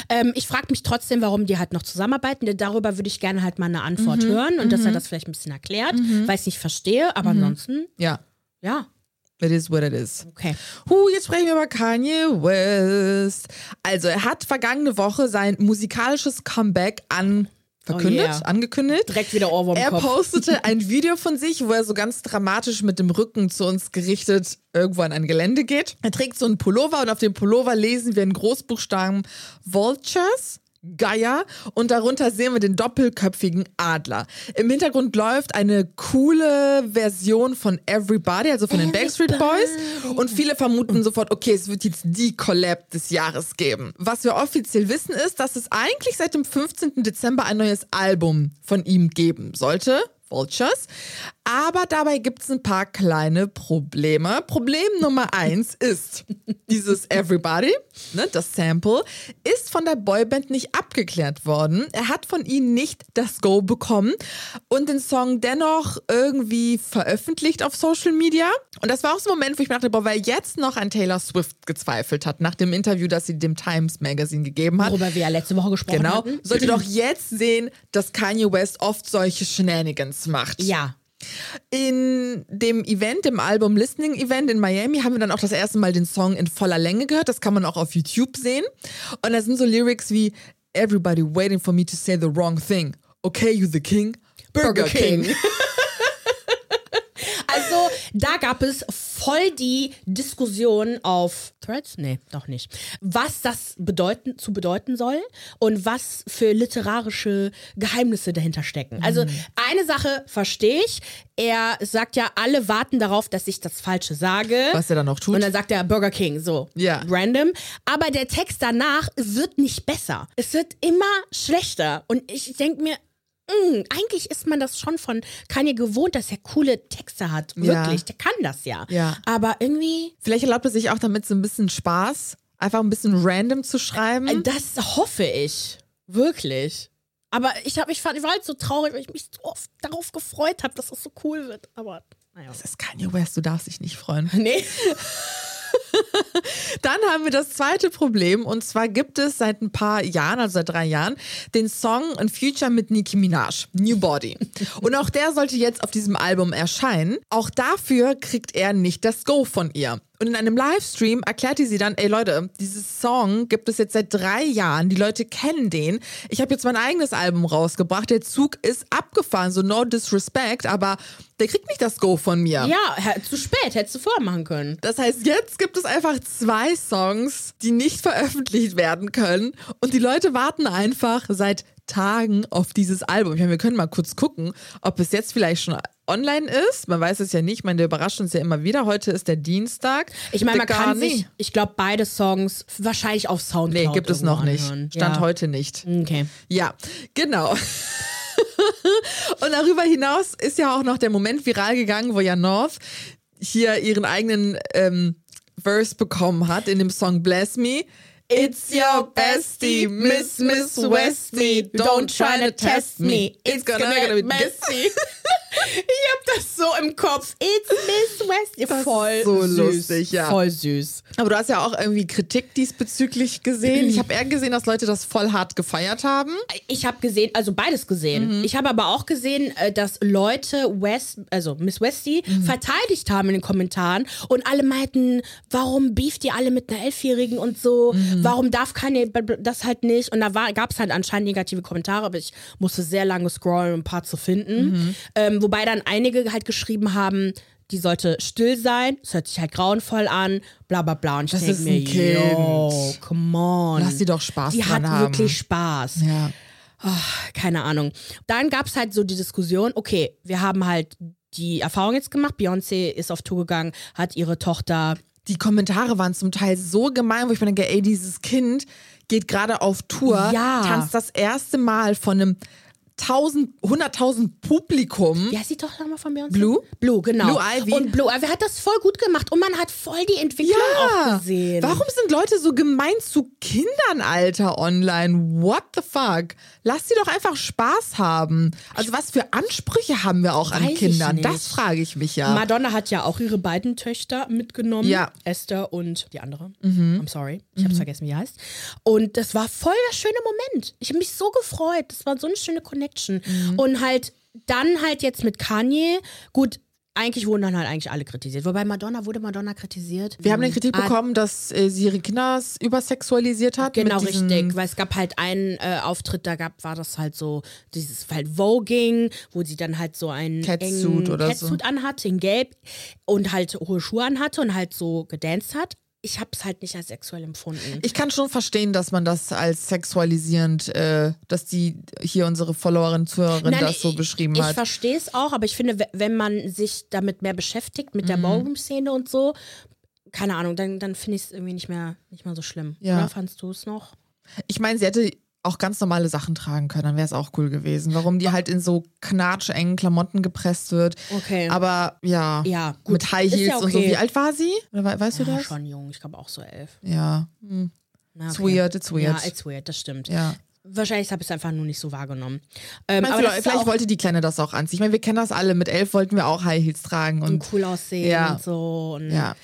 Ähm, ich frage mich trotzdem, warum die halt noch zusammenarbeiten. Denn Darüber würde ich gerne halt mal eine Antwort Mhm, hören und dass er das vielleicht ein bisschen erklärt, weil ich es nicht verstehe. Aber ansonsten, Ja. ja, It is what it is. okay. Huh, jetzt sprechen wir über Kanye West. Also, er hat vergangene Woche sein musikalisches Comeback an verkündet, Oh yeah. angekündigt. Direkt wieder Ohrwurm Er postete ein Video von sich, wo er so ganz dramatisch mit dem Rücken zu uns gerichtet irgendwo an ein Gelände geht. Er trägt so einen Pullover und auf dem Pullover lesen wir in Großbuchstaben Vultures. Geier und darunter sehen wir den doppelköpfigen Adler. Im Hintergrund läuft eine coole Version von Everybody, also von den Backstreet Boys. Und viele vermuten sofort, okay, es wird jetzt die Collab des Jahres geben. Was wir offiziell wissen ist, dass es eigentlich seit dem 15. Dezember ein neues Album von ihm geben sollte. Vultures. Aber dabei gibt es ein paar kleine Probleme. Problem Nummer eins ist, dieses Everybody, ne, das Sample, ist von der Boyband nicht abgeklärt worden. Er hat von ihnen nicht das Go bekommen und den Song dennoch irgendwie veröffentlicht auf Social Media. Und das war auch so ein Moment, wo ich mir dachte, boah, weil jetzt noch an Taylor Swift gezweifelt hat, nach dem Interview, das sie dem Times Magazine gegeben hat. Worüber wir ja letzte Woche gesprochen Genau, hatten. sollte doch jetzt sehen, dass Kanye West oft solche Shenanigans macht. Ja. In dem Event, dem Album Listening Event in Miami, haben wir dann auch das erste Mal den Song in voller Länge gehört. Das kann man auch auf YouTube sehen. Und da sind so Lyrics wie Everybody waiting for me to say the wrong thing. Okay, you the king. Burger, Burger King. King. <laughs> Da gab es voll die Diskussion auf Threads? Nee, doch nicht. Was das bedeuten, zu bedeuten soll und was für literarische Geheimnisse dahinter stecken. Also, eine Sache verstehe ich. Er sagt ja, alle warten darauf, dass ich das Falsche sage. Was er dann auch tut. Und dann sagt er Burger King, so. Ja. Random. Aber der Text danach wird nicht besser. Es wird immer schlechter. Und ich denke mir, mh, eigentlich ist man das schon von Kanye gewohnt, dass er coole Texte hat. Ja. Wirklich. Der kann das ja. Ja. Aber irgendwie, Vielleicht erlaubt er sich auch damit so ein bisschen Spaß, einfach ein bisschen random zu schreiben. äh, das hoffe ich. Wirklich. Aber ich, hab, ich, fand, ich war halt so traurig, weil ich mich so oft darauf gefreut habe, dass das so cool wird. Aber naja. das ist Kanye West, du darfst dich nicht freuen. <laughs> Nee. <laughs> <laughs> Dann haben wir das zweite Problem und zwar gibt es seit ein paar Jahren, also seit drei Jahren, den Song ein Future mit Nicki Minaj, New Body. Und auch der sollte jetzt auf diesem Album erscheinen. Auch dafür kriegt er nicht das Go von ihr. Und in einem Livestream erklärte sie dann, ey Leute, dieses Song gibt es jetzt seit drei Jahren, die Leute kennen den. Ich habe jetzt mein eigenes Album rausgebracht, der Zug ist abgefahren, so no disrespect, aber der kriegt nicht das Go von mir. Ja, zu spät, hättest du vorher machen können. Das heißt, jetzt gibt es einfach zwei Songs, die nicht veröffentlicht werden können. Und die Leute warten einfach seit Tagen auf dieses Album. Ich meine, wir können mal kurz gucken, ob es jetzt vielleicht schon online ist. Man weiß es ja nicht. Ich meine, der überrascht uns ja immer wieder. Heute ist der Dienstag. Ich meine, man kann sich, ich glaube, beide Songs wahrscheinlich auf Soundcloud Nee, gibt es noch nicht. anhören. Stand ja. heute nicht. Okay. Ja, genau. <laughs> Und darüber hinaus ist ja auch noch der Moment viral gegangen, wo ja North hier ihren eigenen ähm, Verse bekommen hat in dem Song Bless Me. It's your bestie, Miss Miss Westie. Don't try to test me. It's gonna, gonna be messy. <laughs> Ich hab das so im Kopf. It's Miss West. Ist Voll so süß. lustig, ja. Voll süß. Aber du hast ja auch irgendwie Kritik diesbezüglich gesehen. Ich habe eher gesehen, dass Leute das voll hart gefeiert haben. Ich habe gesehen, also beides gesehen. Ich habe aber auch gesehen, äh, dass Leute West, also Miss Westie, verteidigt haben in den Kommentaren und alle meinten, warum beeft ihr alle mit einer Elfjährigen und so? Warum darf keine das halt nicht? Und da gab es halt anscheinend negative Kommentare, aber ich musste sehr lange scrollen, um ein paar zu finden. Ähm, wobei dann einige halt geschrieben haben, die sollte still sein, es hört sich halt grauenvoll an, bla bla bla. Und ich Das ist mir, ein Kind. yo, come on. Lass die doch Spaß Die dran hat haben. wirklich Spaß. Ja. ach, keine Ahnung. Dann gab es halt so die Diskussion, okay, wir haben halt die Erfahrung jetzt gemacht, Beyoncé ist auf Tour gegangen, hat ihre Tochter Die Kommentare waren zum Teil so gemein, wo ich mir denke, ey, dieses Kind geht gerade auf Tour, Ja. tanzt das erste Mal von einem 1000, 100.000 Publikum. Heißt die Tochter nochmal von Beyoncé? Blue? Blue, genau. Blue Ivy. Und Blue Ivy hat das voll gut gemacht und man hat voll die Entwicklung auch gesehen. Warum sind Leute so gemein zu Kindern, Alter, online? What the fuck? Lass sie doch einfach Spaß haben. Also was für Ansprüche haben wir auch an Weiß ich Kindern? Das frage ich mich ja. Madonna hat ja auch ihre beiden Töchter mitgenommen. Ja. Mhm. Esther und die andere. I'm sorry. Ich hab's vergessen, wie die heißt. Und das war voll der schöne Moment. Ich habe mich so gefreut. Das war so eine schöne Connection. Mhm. Und halt, dann halt jetzt mit Kanye. Gut, eigentlich wurden dann halt eigentlich alle kritisiert. Wobei Madonna wurde Madonna kritisiert. wir haben eine Kritik Ah, bekommen, dass äh, sie ihre Kinder übersexualisiert hat. Genau, richtig. Weil es gab halt einen äh, Auftritt, da gab, war das halt so, dieses halt Voging, wo sie dann halt so einen Catsuit oder Catsuit anhatte, in Gelb und halt hohe Schuhe anhatte und halt so gedanced hat. Ich habe es halt nicht als sexuell empfunden. Ich kann schon verstehen, dass man das als sexualisierend, äh, dass die hier unsere Followerin, Zuhörerin Nein, das so ich- beschrieben Ich hat. verstehe es auch, aber ich finde, we- wenn man sich damit mehr beschäftigt, mit Mhm. der Ballroom-Szene und so, keine Ahnung, dann, dann finde ich es irgendwie nicht mehr, nicht mehr so schlimm. Ja. Oder fandst du es noch? Ich meine, sie hätte auch ganz normale Sachen tragen können, dann wäre es auch cool gewesen. Warum die halt in so knatschengen Klamotten gepresst wird. Okay. Aber ja, Ja, gut. mit High Heels ja und so. okay. Wie alt war sie? Oder we weißt du ja, das? schon jung, ich glaube auch so elf. Ja. Hm. Na, It's okay. weird, it's weird. Ja, it's weird, das stimmt. Ja. Wahrscheinlich habe ich es einfach nur nicht so wahrgenommen. Ähm, meine, vielleicht vielleicht wollte die Kleine das auch anziehen. Ich meine, wir kennen das alle. Mit elf wollten wir auch High Heels tragen. Und cool aussehen Ja. und so. Und ja.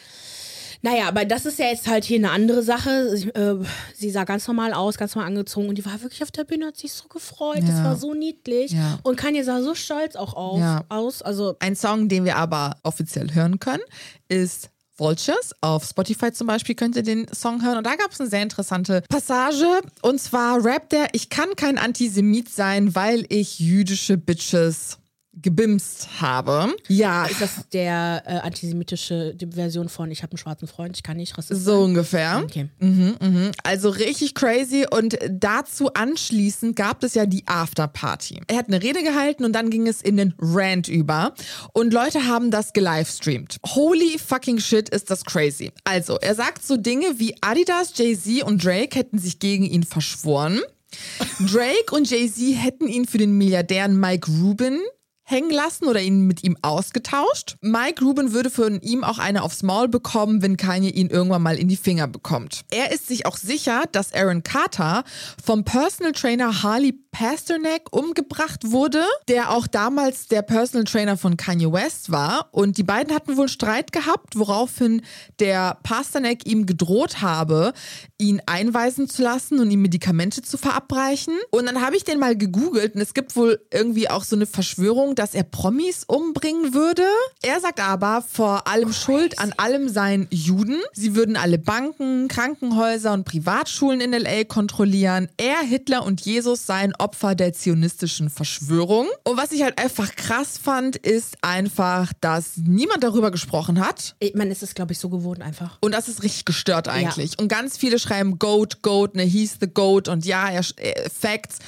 Naja, aber das ist ja jetzt halt hier eine andere Sache. Sie, äh, sie sah ganz normal aus, ganz normal angezogen und die war wirklich auf der Bühne, hat sich so gefreut. Das Ja. war so niedlich. Ja. Und Kanye sah so stolz auch auf, Ja. aus. Also, Ein Song, den wir aber offiziell hören können, ist Vultures. Auf Spotify zum Beispiel könnt ihr den Song hören. Und da gab es eine sehr interessante Passage. Und zwar rappt er, ich kann kein Antisemit sein, weil ich jüdische Bitches gebimst habe. Ja, ist das der äh, antisemitische die Version von Ich habe einen schwarzen Freund, ich kann nicht rassistisch so ungefähr. Okay. Mhm, mhm. Also richtig crazy und dazu anschließend gab es ja die Afterparty. Er hat eine Rede gehalten und dann ging es in den Rant über und Leute haben das gelivestreamt. Holy fucking shit ist das crazy. Also, er sagt so Dinge wie Adidas, Jay-Z und Drake hätten sich gegen ihn verschworen. <laughs> Drake und Jay-Z hätten ihn für den Milliardären Mike Rubin hängen lassen oder ihn mit ihm ausgetauscht. Mike Rubin würde von ihm auch eine aufs Maul bekommen, wenn Kanye ihn irgendwann mal in die Finger bekommt. Er ist sich auch sicher, dass Aaron Carter vom Personal Trainer Harley Pasternak umgebracht wurde, der auch damals der Personal Trainer von Kanye West war. Und die beiden hatten wohl Streit gehabt, woraufhin der Pasternak ihm gedroht habe, ihn einweisen zu lassen und ihm Medikamente zu verabreichen. Und dann habe ich den mal gegoogelt und es gibt wohl irgendwie auch so eine Verschwörung, dass er Promis umbringen würde. Er sagt aber, vor allem Schuld an allem seien Juden. Sie würden alle Banken, Krankenhäuser und Privatschulen in LA kontrollieren. Er, Hitler und Jesus seien Opfer der zionistischen Verschwörung. Und was ich halt einfach krass fand, ist einfach, dass niemand darüber gesprochen hat. Ich meine, es ist, glaube ich, so gewohnt einfach. Und das ist richtig gestört eigentlich. Und ganz viele schreiben Goat, Goat, ne, he's the Goat und ja, er, äh, Facts.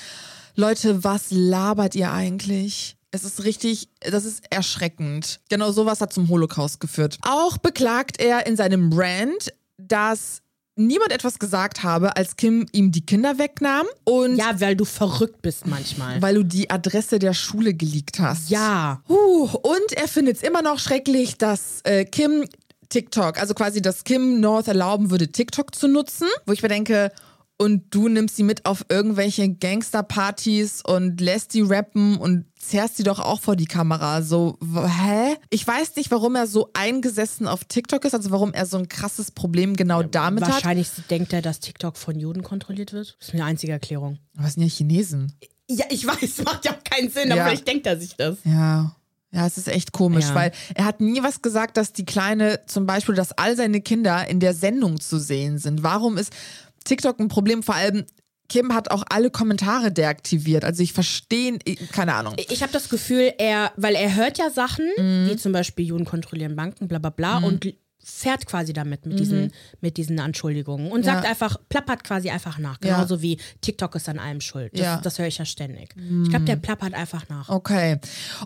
Leute, was labert ihr eigentlich? Es ist richtig, das ist erschreckend. Genau sowas hat zum Holocaust geführt. Auch beklagt er in seinem Rant, dass niemand etwas gesagt habe, als Kim ihm die Kinder wegnahm und Ja, weil du verrückt bist manchmal. weil du die Adresse der Schule geleakt hast. Ja. Huh, und er findet es immer noch schrecklich, dass äh, Kim TikTok, also quasi, dass Kim North erlauben würde, TikTok zu nutzen, wo ich mir denke, und du nimmst sie mit auf irgendwelche Gangsterpartys und lässt die rappen und zerrst sie doch auch vor die Kamera. So, hä? Ich weiß nicht, warum er so eingesessen auf TikTok ist, also warum er so ein krasses Problem genau damit hat. Wahrscheinlich denkt er, dass TikTok von Juden kontrolliert wird. Das ist eine einzige Erklärung. Aber es sind ja Chinesen. Ja, ich weiß, <laughs> macht ja auch keinen Sinn, Ja. aber vielleicht denkt er sich das. Ja. Ja, es ist echt komisch, Ja. weil er hat nie was gesagt, dass die Kleine zum Beispiel, dass all seine Kinder in der Sendung zu sehen sind. Warum ist TikTok ein Problem? Vor allem, Kim hat auch alle Kommentare deaktiviert. Also ich verstehe, keine Ahnung. Ich habe das Gefühl, er, weil er hört ja Sachen, Mhm. wie zum Beispiel Juden kontrollieren Banken, bla bla bla, und fährt quasi damit mit, diesen, mit diesen Anschuldigungen und sagt Ja. einfach, plappert quasi einfach nach. Ja. Genauso wie TikTok ist an allem schuld. Das, Ja. das höre ich ja ständig. Ich glaube, der plappert einfach nach. Okay.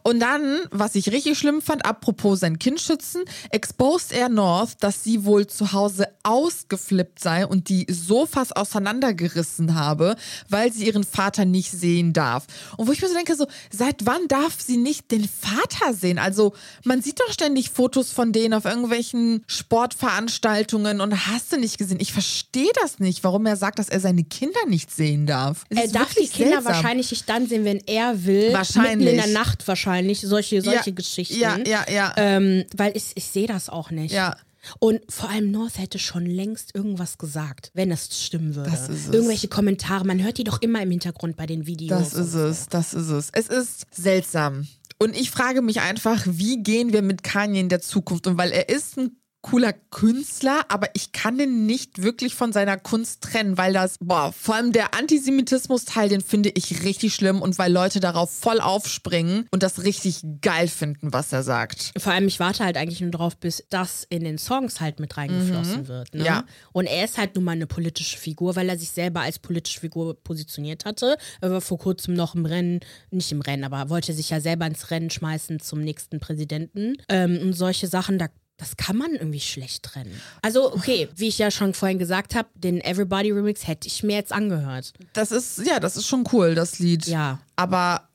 Und dann, was ich richtig schlimm fand, apropos sein Kind schützen, exposed er North, dass sie wohl zu Hause ausgeflippt sei und die Sofas auseinandergerissen habe, weil sie ihren Vater nicht sehen darf. Und wo ich mir so denke, so, seit wann darf sie nicht den Vater sehen? Also, man sieht doch ständig Fotos von denen auf irgendwelchen Sportveranstaltungen und hast du nicht gesehen. Ich verstehe das nicht, warum er sagt, dass er seine Kinder nicht sehen darf. Es Er darf die Kinder seltsam. wahrscheinlich nicht dann sehen, wenn er will. Wahrscheinlich. Mitten in der Nacht wahrscheinlich. Solche, solche Ja, Geschichten. Ja, ja, ja. Ähm, weil ich, ich sehe das auch nicht. Ja. Und vor allem North hätte schon längst irgendwas gesagt, wenn es stimmen würde. Das ist es. Irgendwelche Kommentare, man hört die doch immer im Hintergrund bei den Videos. Das ist es, das ist es. Es ist seltsam. Und ich frage mich einfach, wie gehen wir mit Kanye in der Zukunft? Und weil er ist ein cooler Künstler, aber ich kann den nicht wirklich von seiner Kunst trennen, weil das, boah, vor allem der Antisemitismus-Teil, den finde ich richtig schlimm und weil Leute darauf voll aufspringen und das richtig geil finden, was er sagt. Vor allem, ich warte halt eigentlich nur drauf, bis das in den Songs halt mit reingeflossen wird. Ne? Mhm. Ja. Und er ist halt nun mal eine politische Figur, weil er sich selber als politische Figur positioniert hatte. Er war vor kurzem noch im Rennen, nicht im Rennen, aber wollte sich ja selber ins Rennen schmeißen zum nächsten Präsidenten. Ähm, und solche Sachen, da das kann man irgendwie schlecht trennen. Also, okay, wie ich ja schon vorhin gesagt habe, den Everybody Remix hätte ich mir jetzt angehört. Das ist, ja, das ist schon cool, das Lied. Ja. Aber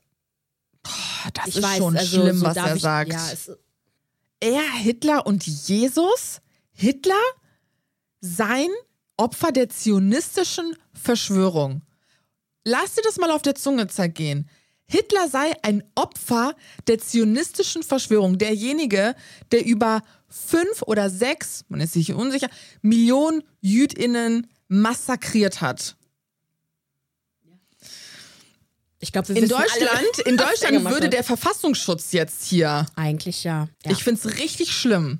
boah, das Ich ist weiß, schon also schlimm, so was er ich, sagt. Ja, er, Hitler und Jesus? Hitler? Sein Opfer der zionistischen Verschwörung. Lass dir das mal auf der Zunge zergehen. Hitler sei ein Opfer der zionistischen Verschwörung. Derjenige, der über fünf oder sechs, man ist sich unsicher, Millionen JüdInnen massakriert hat. ich glaube, In wissen alle, Deutschland, in Deutschland würde der Verfassungsschutz jetzt hier. Eigentlich ja. ja. Ich finde es richtig schlimm.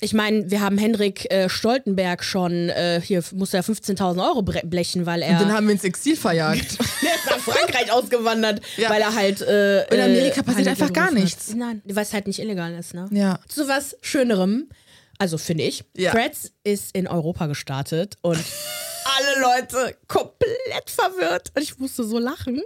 Ich meine, wir haben Henrik äh, Stoltenberg schon, äh, hier muss er 15.000 Euro blechen, weil er Und den haben wir ins Exil verjagt. <laughs> der ist nach Frankreich ausgewandert, <laughs> Ja. weil er halt. Äh, In Amerika äh, passiert einfach gar gerufen hat. nichts. Nein, weil es halt nicht illegal ist, ne? ja. Zu was Schönerem, also finde ich. Ja. Threads ist in Europa gestartet und <laughs> alle Leute komplett verwirrt und ich musste so lachen.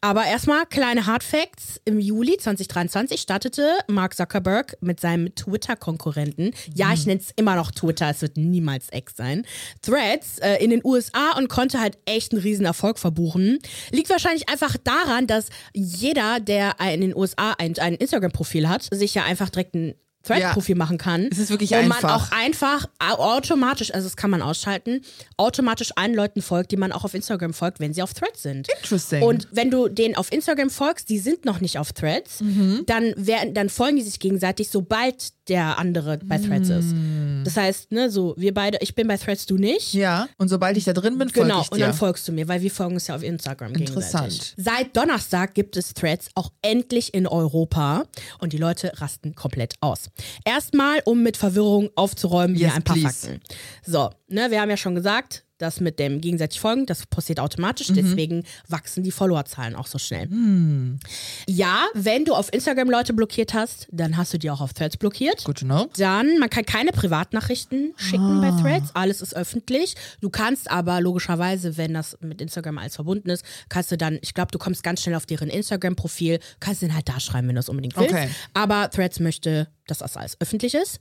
Aber erstmal kleine Hard Facts. Im Juli 2023 startete Mark Zuckerberg mit seinem Twitter-Konkurrenten. Ja, ich nenne es immer noch Twitter, es wird niemals X sein. Threads äh, in den USA und konnte halt echt einen riesen Erfolg verbuchen. Liegt wahrscheinlich einfach daran, dass jeder, der in den USA ein, ein Instagram-Profil hat, sich ja einfach direkt ein Thread-Profil machen kann. Es ist wirklich und einfach. man auch einfach au- automatisch, also das kann man ausschalten, automatisch allen Leuten folgt, die man auch auf Instagram folgt, wenn sie auf Threads sind. Interesting. Und wenn du denen auf Instagram folgst, die sind noch nicht auf Threads, Mhm. dann, werden, dann folgen die sich gegenseitig, sobald der andere bei Threads ist. Das heißt, ne, so, wir beide, ich bin bei Threads, du nicht. ja, und sobald ich da drin bin, folge Genau, ich und dir. dann folgst du mir, weil wir folgen uns ja auf Instagram Interessant. Seit Donnerstag gibt es Threads auch endlich in Europa und die Leute rasten komplett aus. Erstmal, um mit Verwirrung aufzuräumen, hier Yes, ein paar please. Fakten. So, ne, wir haben ja schon gesagt, das mit dem gegenseitig Folgen, das passiert Mhm. automatisch, deswegen wachsen die Followerzahlen auch so schnell. Ja, wenn du auf Instagram Leute blockiert hast, dann hast du die auch auf Threads blockiert. Good to know. Dann, man kann keine Privatnachrichten schicken Ah. bei Threads, alles ist öffentlich. Du kannst aber logischerweise, wenn das mit Instagram alles verbunden ist, kannst du dann, ich glaube, du kommst ganz schnell auf deren Instagram-Profil, kannst den halt da schreiben, wenn du es unbedingt willst. Okay. Aber Threads möchte, dass das alles öffentlich ist.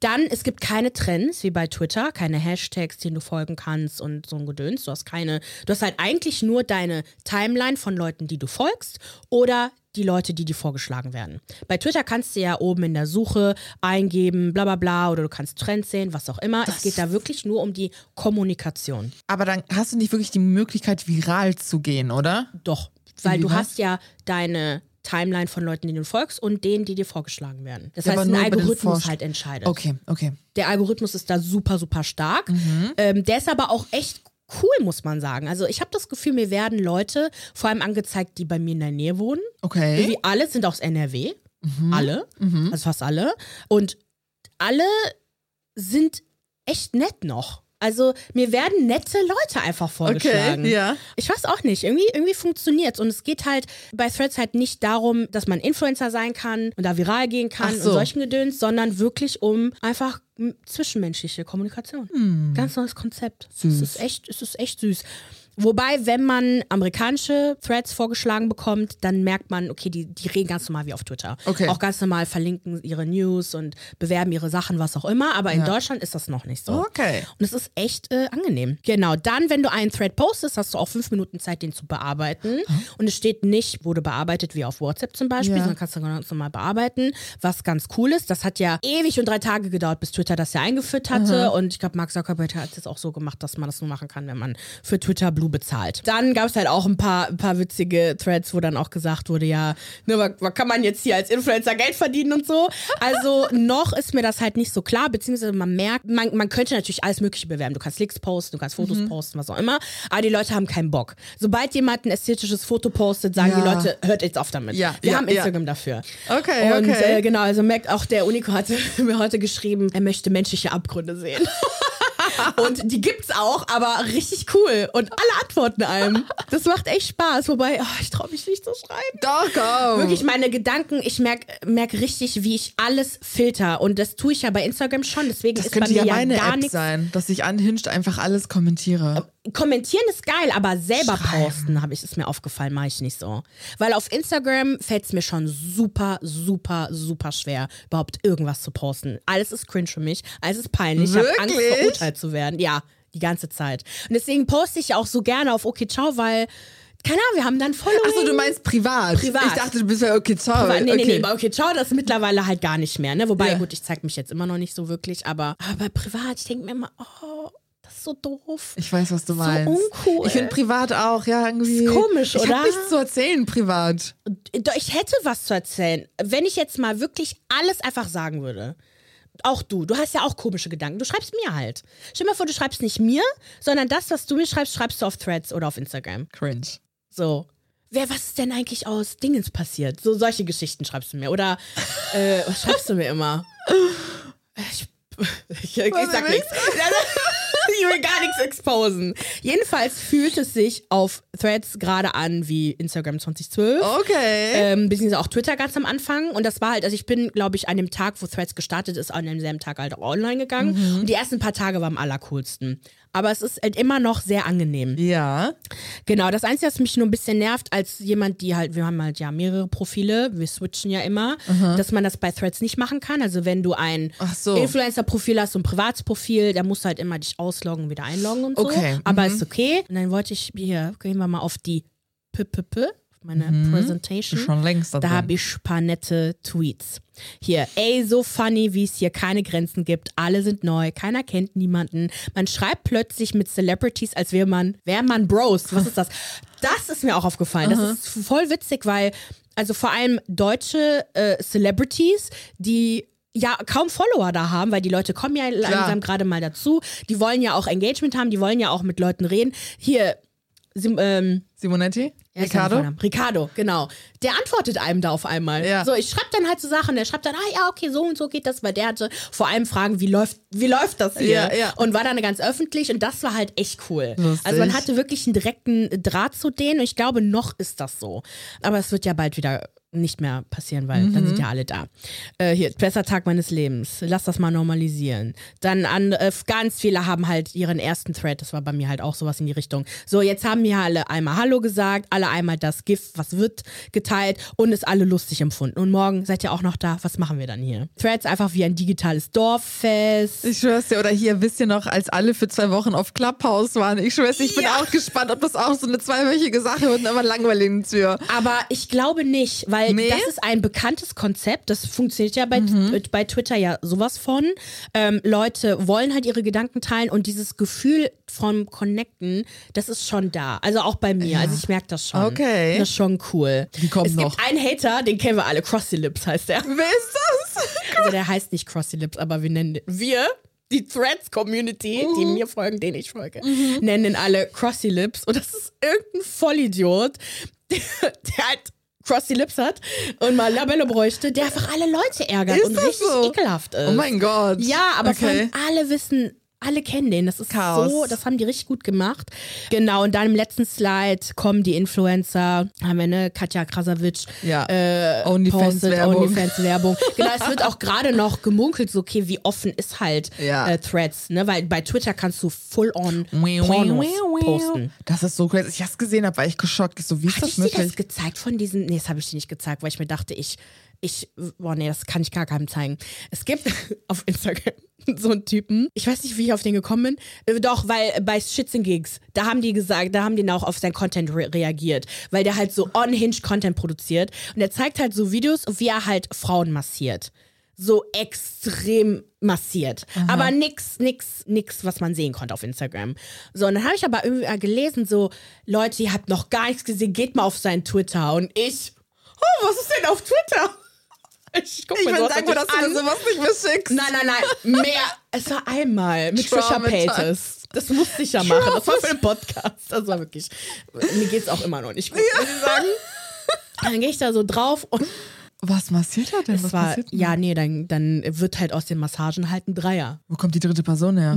Dann, es gibt keine Trends wie bei Twitter, keine Hashtags, denen du folgen kannst und so ein Gedöns. Du hast keine, du hast halt eigentlich nur deine Timeline von Leuten, die du folgst oder die Leute, die dir vorgeschlagen werden. Bei Twitter kannst du ja oben in der Suche eingeben, bla bla bla, oder du kannst Trends sehen, was auch immer. es geht da wirklich nur um die Kommunikation. Aber dann hast du nicht wirklich die Möglichkeit, viral zu gehen, oder? Doch, weil du hast ja deine Timeline von Leuten, denen du folgst und denen, die dir vorgeschlagen werden. Das Ja, heißt, ein Algorithmus halt entscheidet. Okay, okay. Der Algorithmus ist da super, super stark. Ähm, der ist aber auch echt cool, muss man sagen. Also ich habe das Gefühl, mir werden Leute vor allem angezeigt, die bei mir in der Nähe wohnen. Okay. Irgendwie alle sind aus NRW. Alle. Also fast alle. Und alle sind echt nett noch. Also mir werden nette Leute einfach vorgeschlagen. Okay, ja. Ich weiß auch nicht, irgendwie, irgendwie funktioniert Und es geht halt bei Threads halt nicht darum, dass man Influencer sein kann und da viral gehen kann so. und solchen Gedöns, sondern wirklich um einfach zwischenmenschliche Kommunikation. Ganz neues Konzept. Süß. Es ist echt, es ist echt süß. Wobei, wenn man amerikanische Threads vorgeschlagen bekommt, dann merkt man, okay, die, die reden ganz normal wie auf Twitter. Okay. Auch ganz normal verlinken ihre News und bewerben ihre Sachen, was auch immer. Aber in Ja. Deutschland ist das noch nicht so. Okay. Und es ist echt äh, angenehm. Genau, dann, wenn du einen Thread postest, hast du auch fünf Minuten Zeit, den zu bearbeiten. Und es steht nicht, wurde bearbeitet wie auf WhatsApp zum Beispiel, Ja. sondern kannst du ganz normal bearbeiten, was ganz cool ist. Das hat ja ewig und drei Tage gedauert, bis Twitter das ja eingeführt hatte. Und ich glaube, Mark Zuckerberg hat es auch so gemacht, dass man das nur machen kann, wenn man für Twitter Blue bezahlt. Dann gab es halt auch ein paar, ein paar witzige Threads, wo dann auch gesagt wurde, ja, ne, wa- wa- kann man jetzt hier als Influencer Geld verdienen und so. Also <laughs> noch ist mir das halt nicht so klar, beziehungsweise man merkt, man, man könnte natürlich alles Mögliche bewerben. Du kannst Links posten, du kannst Fotos Mhm. posten, was auch immer. Aber die Leute haben keinen Bock. Sobald jemand ein ästhetisches Foto postet, sagen die Ja. Leute, hört jetzt auf damit. Ja, Wir ja, haben. Instagram dafür. Okay, Und okay. Äh, genau, also merkt auch der Unico hatte <laughs> mir heute geschrieben, er möchte menschliche Abgründe sehen. <laughs> Und die gibt's auch, aber richtig cool. Und alle antworten einem. Das macht echt Spaß. Wobei, oh, ich traue mich nicht zu schreiben. Doch, komm. Wirklich meine Gedanken, ich merke merk richtig, wie ich alles filter. Und das tue ich ja bei Instagram schon. Deswegen das ist bei mir ja ja gar App nichts. sein, dass ich anhinscht einfach alles kommentiere. Kommentieren ist geil, aber selber Schreiben. posten, habe ich, ist mir aufgefallen, mache ich nicht so. Weil auf Instagram fällt es mir schon super, super, super schwer, überhaupt irgendwas zu posten. Alles ist cringe für mich, alles ist peinlich. Ich habe Angst, Wirklich? verurteilt zu werden. Ja, die ganze Zeit. Und deswegen poste ich auch so gerne auf Okay, ciao, weil, keine Ahnung, wir haben dann Following. Achso, du meinst privat. Privat. Ich dachte, du bist ja okay, ciao. Aber nee, okay. nee, nee, bei okay, ciao, das ist mittlerweile halt gar nicht mehr, ne? Wobei, Ja. gut, ich zeige mich jetzt immer noch nicht so wirklich, aber, aber privat, ich denke mir immer, oh, das ist so doof. Ich weiß, was du So meinst. uncool. Ich finde privat auch, ja, irgendwie. Ist komisch, ich oder? Ich nichts zu erzählen, privat. Ich hätte was zu erzählen. Wenn ich jetzt mal wirklich alles einfach sagen würde. Auch du, du hast ja auch komische Gedanken. Du schreibst mir halt. Stell dir mal vor, du schreibst nicht mir, sondern das, was du mir schreibst, schreibst du auf Threads oder auf Instagram. Cringe. So. Wer, was ist denn eigentlich aus Dingens passiert? So solche Geschichten schreibst du mir. Oder <laughs> äh, was schreibst du mir immer? Ich, <laughs> ich, ich sag nichts. <laughs> <laughs> Ich will gar nichts exposen. Jedenfalls fühlt es sich auf Threads gerade an wie Instagram 2012. Okay. Ähm, beziehungsweise auch Twitter ganz am Anfang. Und das war halt, also ich bin, glaube ich, an dem Tag, wo Threads gestartet ist, an demselben Tag halt auch online gegangen. Mhm. Und die ersten paar Tage waren am allercoolsten. Aber es ist halt immer noch sehr angenehm. ja. Genau, das Einzige, was mich nur ein bisschen nervt, als jemand, die halt, wir haben halt ja mehrere Profile, wir switchen ja immer, dass man das bei Threads nicht machen kann. Also wenn du ein so. Influencer-Profil hast, so ein Privatsprofil, da musst du halt immer dich ausloggen und wieder einloggen und so. Okay, Aber ist okay. Und dann wollte ich, hier, gehen wir mal auf die PPP, meine Presentation. Schon längst da habe ich ein paar nette Tweets. Hier, ey, so funny, wie es hier keine Grenzen gibt. Alle sind neu, keiner kennt niemanden. Man schreibt plötzlich mit Celebrities, als wäre man, wäre man Bros. Was ist das? Das ist mir auch aufgefallen. Das ist voll witzig, weil, also vor allem deutsche äh, Celebrities, die ja kaum Follower da haben, weil die Leute kommen ja langsam gerade mal dazu. Die wollen ja auch Engagement haben, die wollen ja auch mit Leuten reden. Hier, Sim, ähm, Simonetti? Ricardo? Ricardo, genau. Der antwortet einem da auf einmal. Ja. So, ich schreibe dann halt so Sachen, der schreibt dann, ah ja, okay, so und so geht das, weil der hatte vor allem Fragen, wie läuft, wie läuft das hier? Ja, ja. Und war dann ganz öffentlich und das war halt echt cool. Lustig. Also man hatte wirklich einen direkten Draht zu denen und ich glaube, noch ist das so. Aber es wird ja bald wieder nicht mehr passieren, weil dann Mhm. sind ja alle da. Äh, hier, bester Tag meines Lebens. Lass das mal normalisieren. Dann an, äh, ganz viele haben halt ihren ersten Thread, das war bei mir halt auch sowas in die Richtung. So, jetzt haben mir alle einmal Hallo gesagt, alle einmal das GIF, was wird geteilt und ist alle lustig empfunden. Und morgen seid ihr auch noch da. Was machen wir dann hier? Threads einfach wie ein digitales Dorffest. Ich schwör's dir, oder hier, wisst ihr noch, als alle für zwei Wochen auf Clubhouse waren, ich schwör's ich bin Ja. auch gespannt, ob das auch so eine zweiwöchige Sache wird und immer langweilig Tür. Aber ich glaube nicht, weil Nee? das ist ein bekanntes Konzept. Das funktioniert ja bei, Mhm. bei Twitter ja sowas von. Ähm, Leute wollen halt ihre Gedanken teilen und dieses Gefühl vom Connecten, das ist schon da. Also auch bei mir. Also ich merke das schon. Okay. Das ist schon cool. Die kommen es noch. gibt einen Hater, den kennen wir alle. Crossy Lips heißt der. Wer ist das? <laughs> Also der heißt nicht Crossy Lips, aber wir nennen den, wir, die Threads-Community, die Mhm. mir folgen, denen ich folge, nennen ihn alle Crossy Lips. Und das ist irgendein Vollidiot, <laughs> der, der halt Crossy Lips hat und mal Labello bräuchte, der einfach alle Leute ärgert Ist und richtig so? ekelhaft ist. Oh mein Gott. Ja, aber okay. vor allem alle wissen, Alle kennen den. Das ist Chaos. so, das haben die richtig gut gemacht. Genau, und dann im letzten Slide kommen die Influencer. Haben wir ne Katja Krasavitsch. Ja. Äh, OnlyFans-Werbung. OnlyFans-Werbung. <laughs> genau, es wird auch gerade noch gemunkelt, so, okay, wie offen ist halt Ja. äh, Threads, ne? Weil bei Twitter kannst du full-on Pornos posten. Das ist so crazy. Ich hab's gesehen habe, war ich geschockt. Ich so, wie ist Hatte das ich dir das möglich? gezeigt von diesen? Nee, das habe ich dir nicht gezeigt, weil ich mir dachte, ich, ich, boah, nee, das kann ich gar keinem zeigen. Es gibt <laughs> auf Instagram <laughs> so einen Typen, ich weiß nicht, wie ich auf den gekommen bin, Äh, doch, weil bei Shits and Gigs, da haben die gesagt, da haben die auch auf seinen Content re reagiert, weil der halt so unhinged Content produziert und er zeigt halt so Videos, wie er halt Frauen massiert. So extrem massiert. Aber nix, nix, nix, was man sehen konnte auf Instagram. So, und dann habe ich aber irgendwie gelesen, so, Leute, ihr habt noch gar nichts gesehen, geht mal auf sein Twitter. Und ich, oh, was ist denn auf Twitter? Ich, guck Ich mir bin sowas dankbar, dass du mir sowas nicht mehr schickst. Nein, nein, nein, mehr. Es war einmal mit Trisha. Paytas. Das musste ich ja machen. Das war für den Podcast. Das war wirklich. Mir geht's auch immer noch nicht gut, ich sagen. Dann gehe ich da so drauf und Was massiert er denn? es Was war, denn? ja, nee, dann, dann wird halt aus den Massagen halt ein Dreier. Wo kommt die dritte Person her?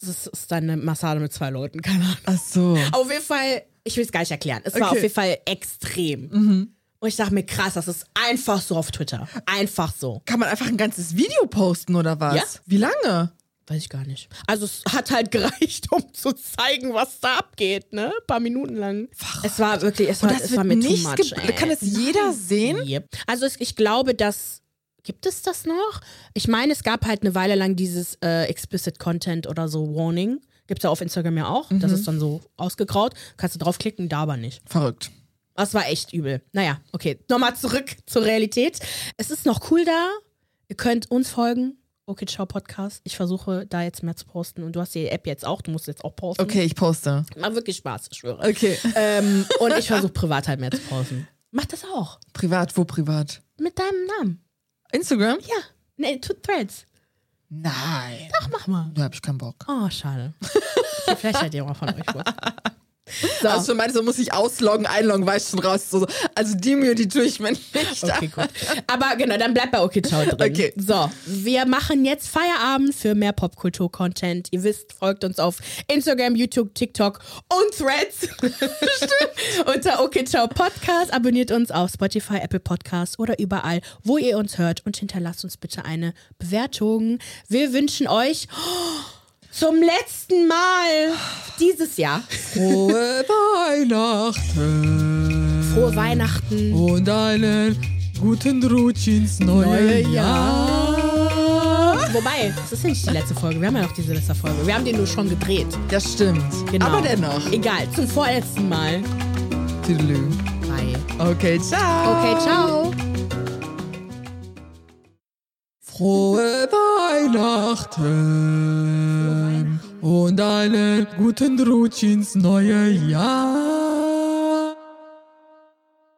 Das ist dann eine Massage mit zwei Leuten, keine Ahnung. Ach so. Auf jeden Fall, ich will es gar nicht erklären. Es war Okay. auf jeden Fall extrem. Und ich dachte mir, krass, das ist einfach so auf Twitter. Einfach so. Kann man einfach ein ganzes Video posten oder was? Ja. Wie lange? Weiß ich gar nicht. Also es hat halt <laughs> gereicht, um zu zeigen, was da abgeht, ne? Ein paar Minuten lang. Es war wirklich, es war, das es wird war mir nicht too much. kann das jeder sehen? Yep. Also es, ich glaube, dass Gibt es das noch? Ich meine, es gab halt eine Weile lang dieses äh, Explicit Content oder so Warning. Gibt es ja auf Instagram ja auch. Das ist dann so ausgegraut. Kannst du draufklicken, da aber nicht. Verrückt. Das war echt übel. Naja, okay. Nochmal zurück zur Realität. Es ist noch cool da. Ihr könnt uns folgen. Okay, Ciao Podcast. Ich versuche da jetzt mehr zu posten. Und du hast die App jetzt auch. Du musst jetzt auch posten. Okay, ich poste. Macht wirklich Spaß, ich schwöre. Okay. Ähm, und ich <laughs> versuche privat halt mehr zu posten. Mach das auch. Privat, wo privat? Mit deinem Namen. Instagram? Ja. Nee, to Threads. Nein. Ach, mach mal. Da hab ich keinen Bock. Oh, schade. <laughs> Vielleicht hat jemand von euch was. So. Also schon meinst du, muss ich ausloggen, einloggen, weiß schon raus. So, so. Also die Mühe, die tue ich mir nicht. Okay, gut. Aber genau, dann bleibt bei Okay Ciao drin. Okay. So, wir machen jetzt Feierabend für mehr Popkultur-Content. Ihr wisst, folgt uns auf Instagram, YouTube, TikTok und Threads. <laughs> Unter Okay Ciao Podcast. Abonniert uns auf Spotify, Apple Podcast oder überall, wo ihr uns hört und hinterlasst uns bitte eine Bewertung. Wir wünschen euch zum letzten Mal dieses Jahr Frohe Weihnachten. frohe Weihnachten. Und einen guten Rutsch ins neue, Neue Jahr. Wobei, das ist ja nicht die letzte Folge. Wir haben ja noch die Silvesterfolge. Wir haben den nur schon gedreht. Das stimmt. Genau. Aber dennoch. Egal, zum vorletzten Mal. Tüdelü. Bye. Okay, ciao. Okay, ciao. Frohe Weihnachten und einen guten Rutsch ins neue Jahr.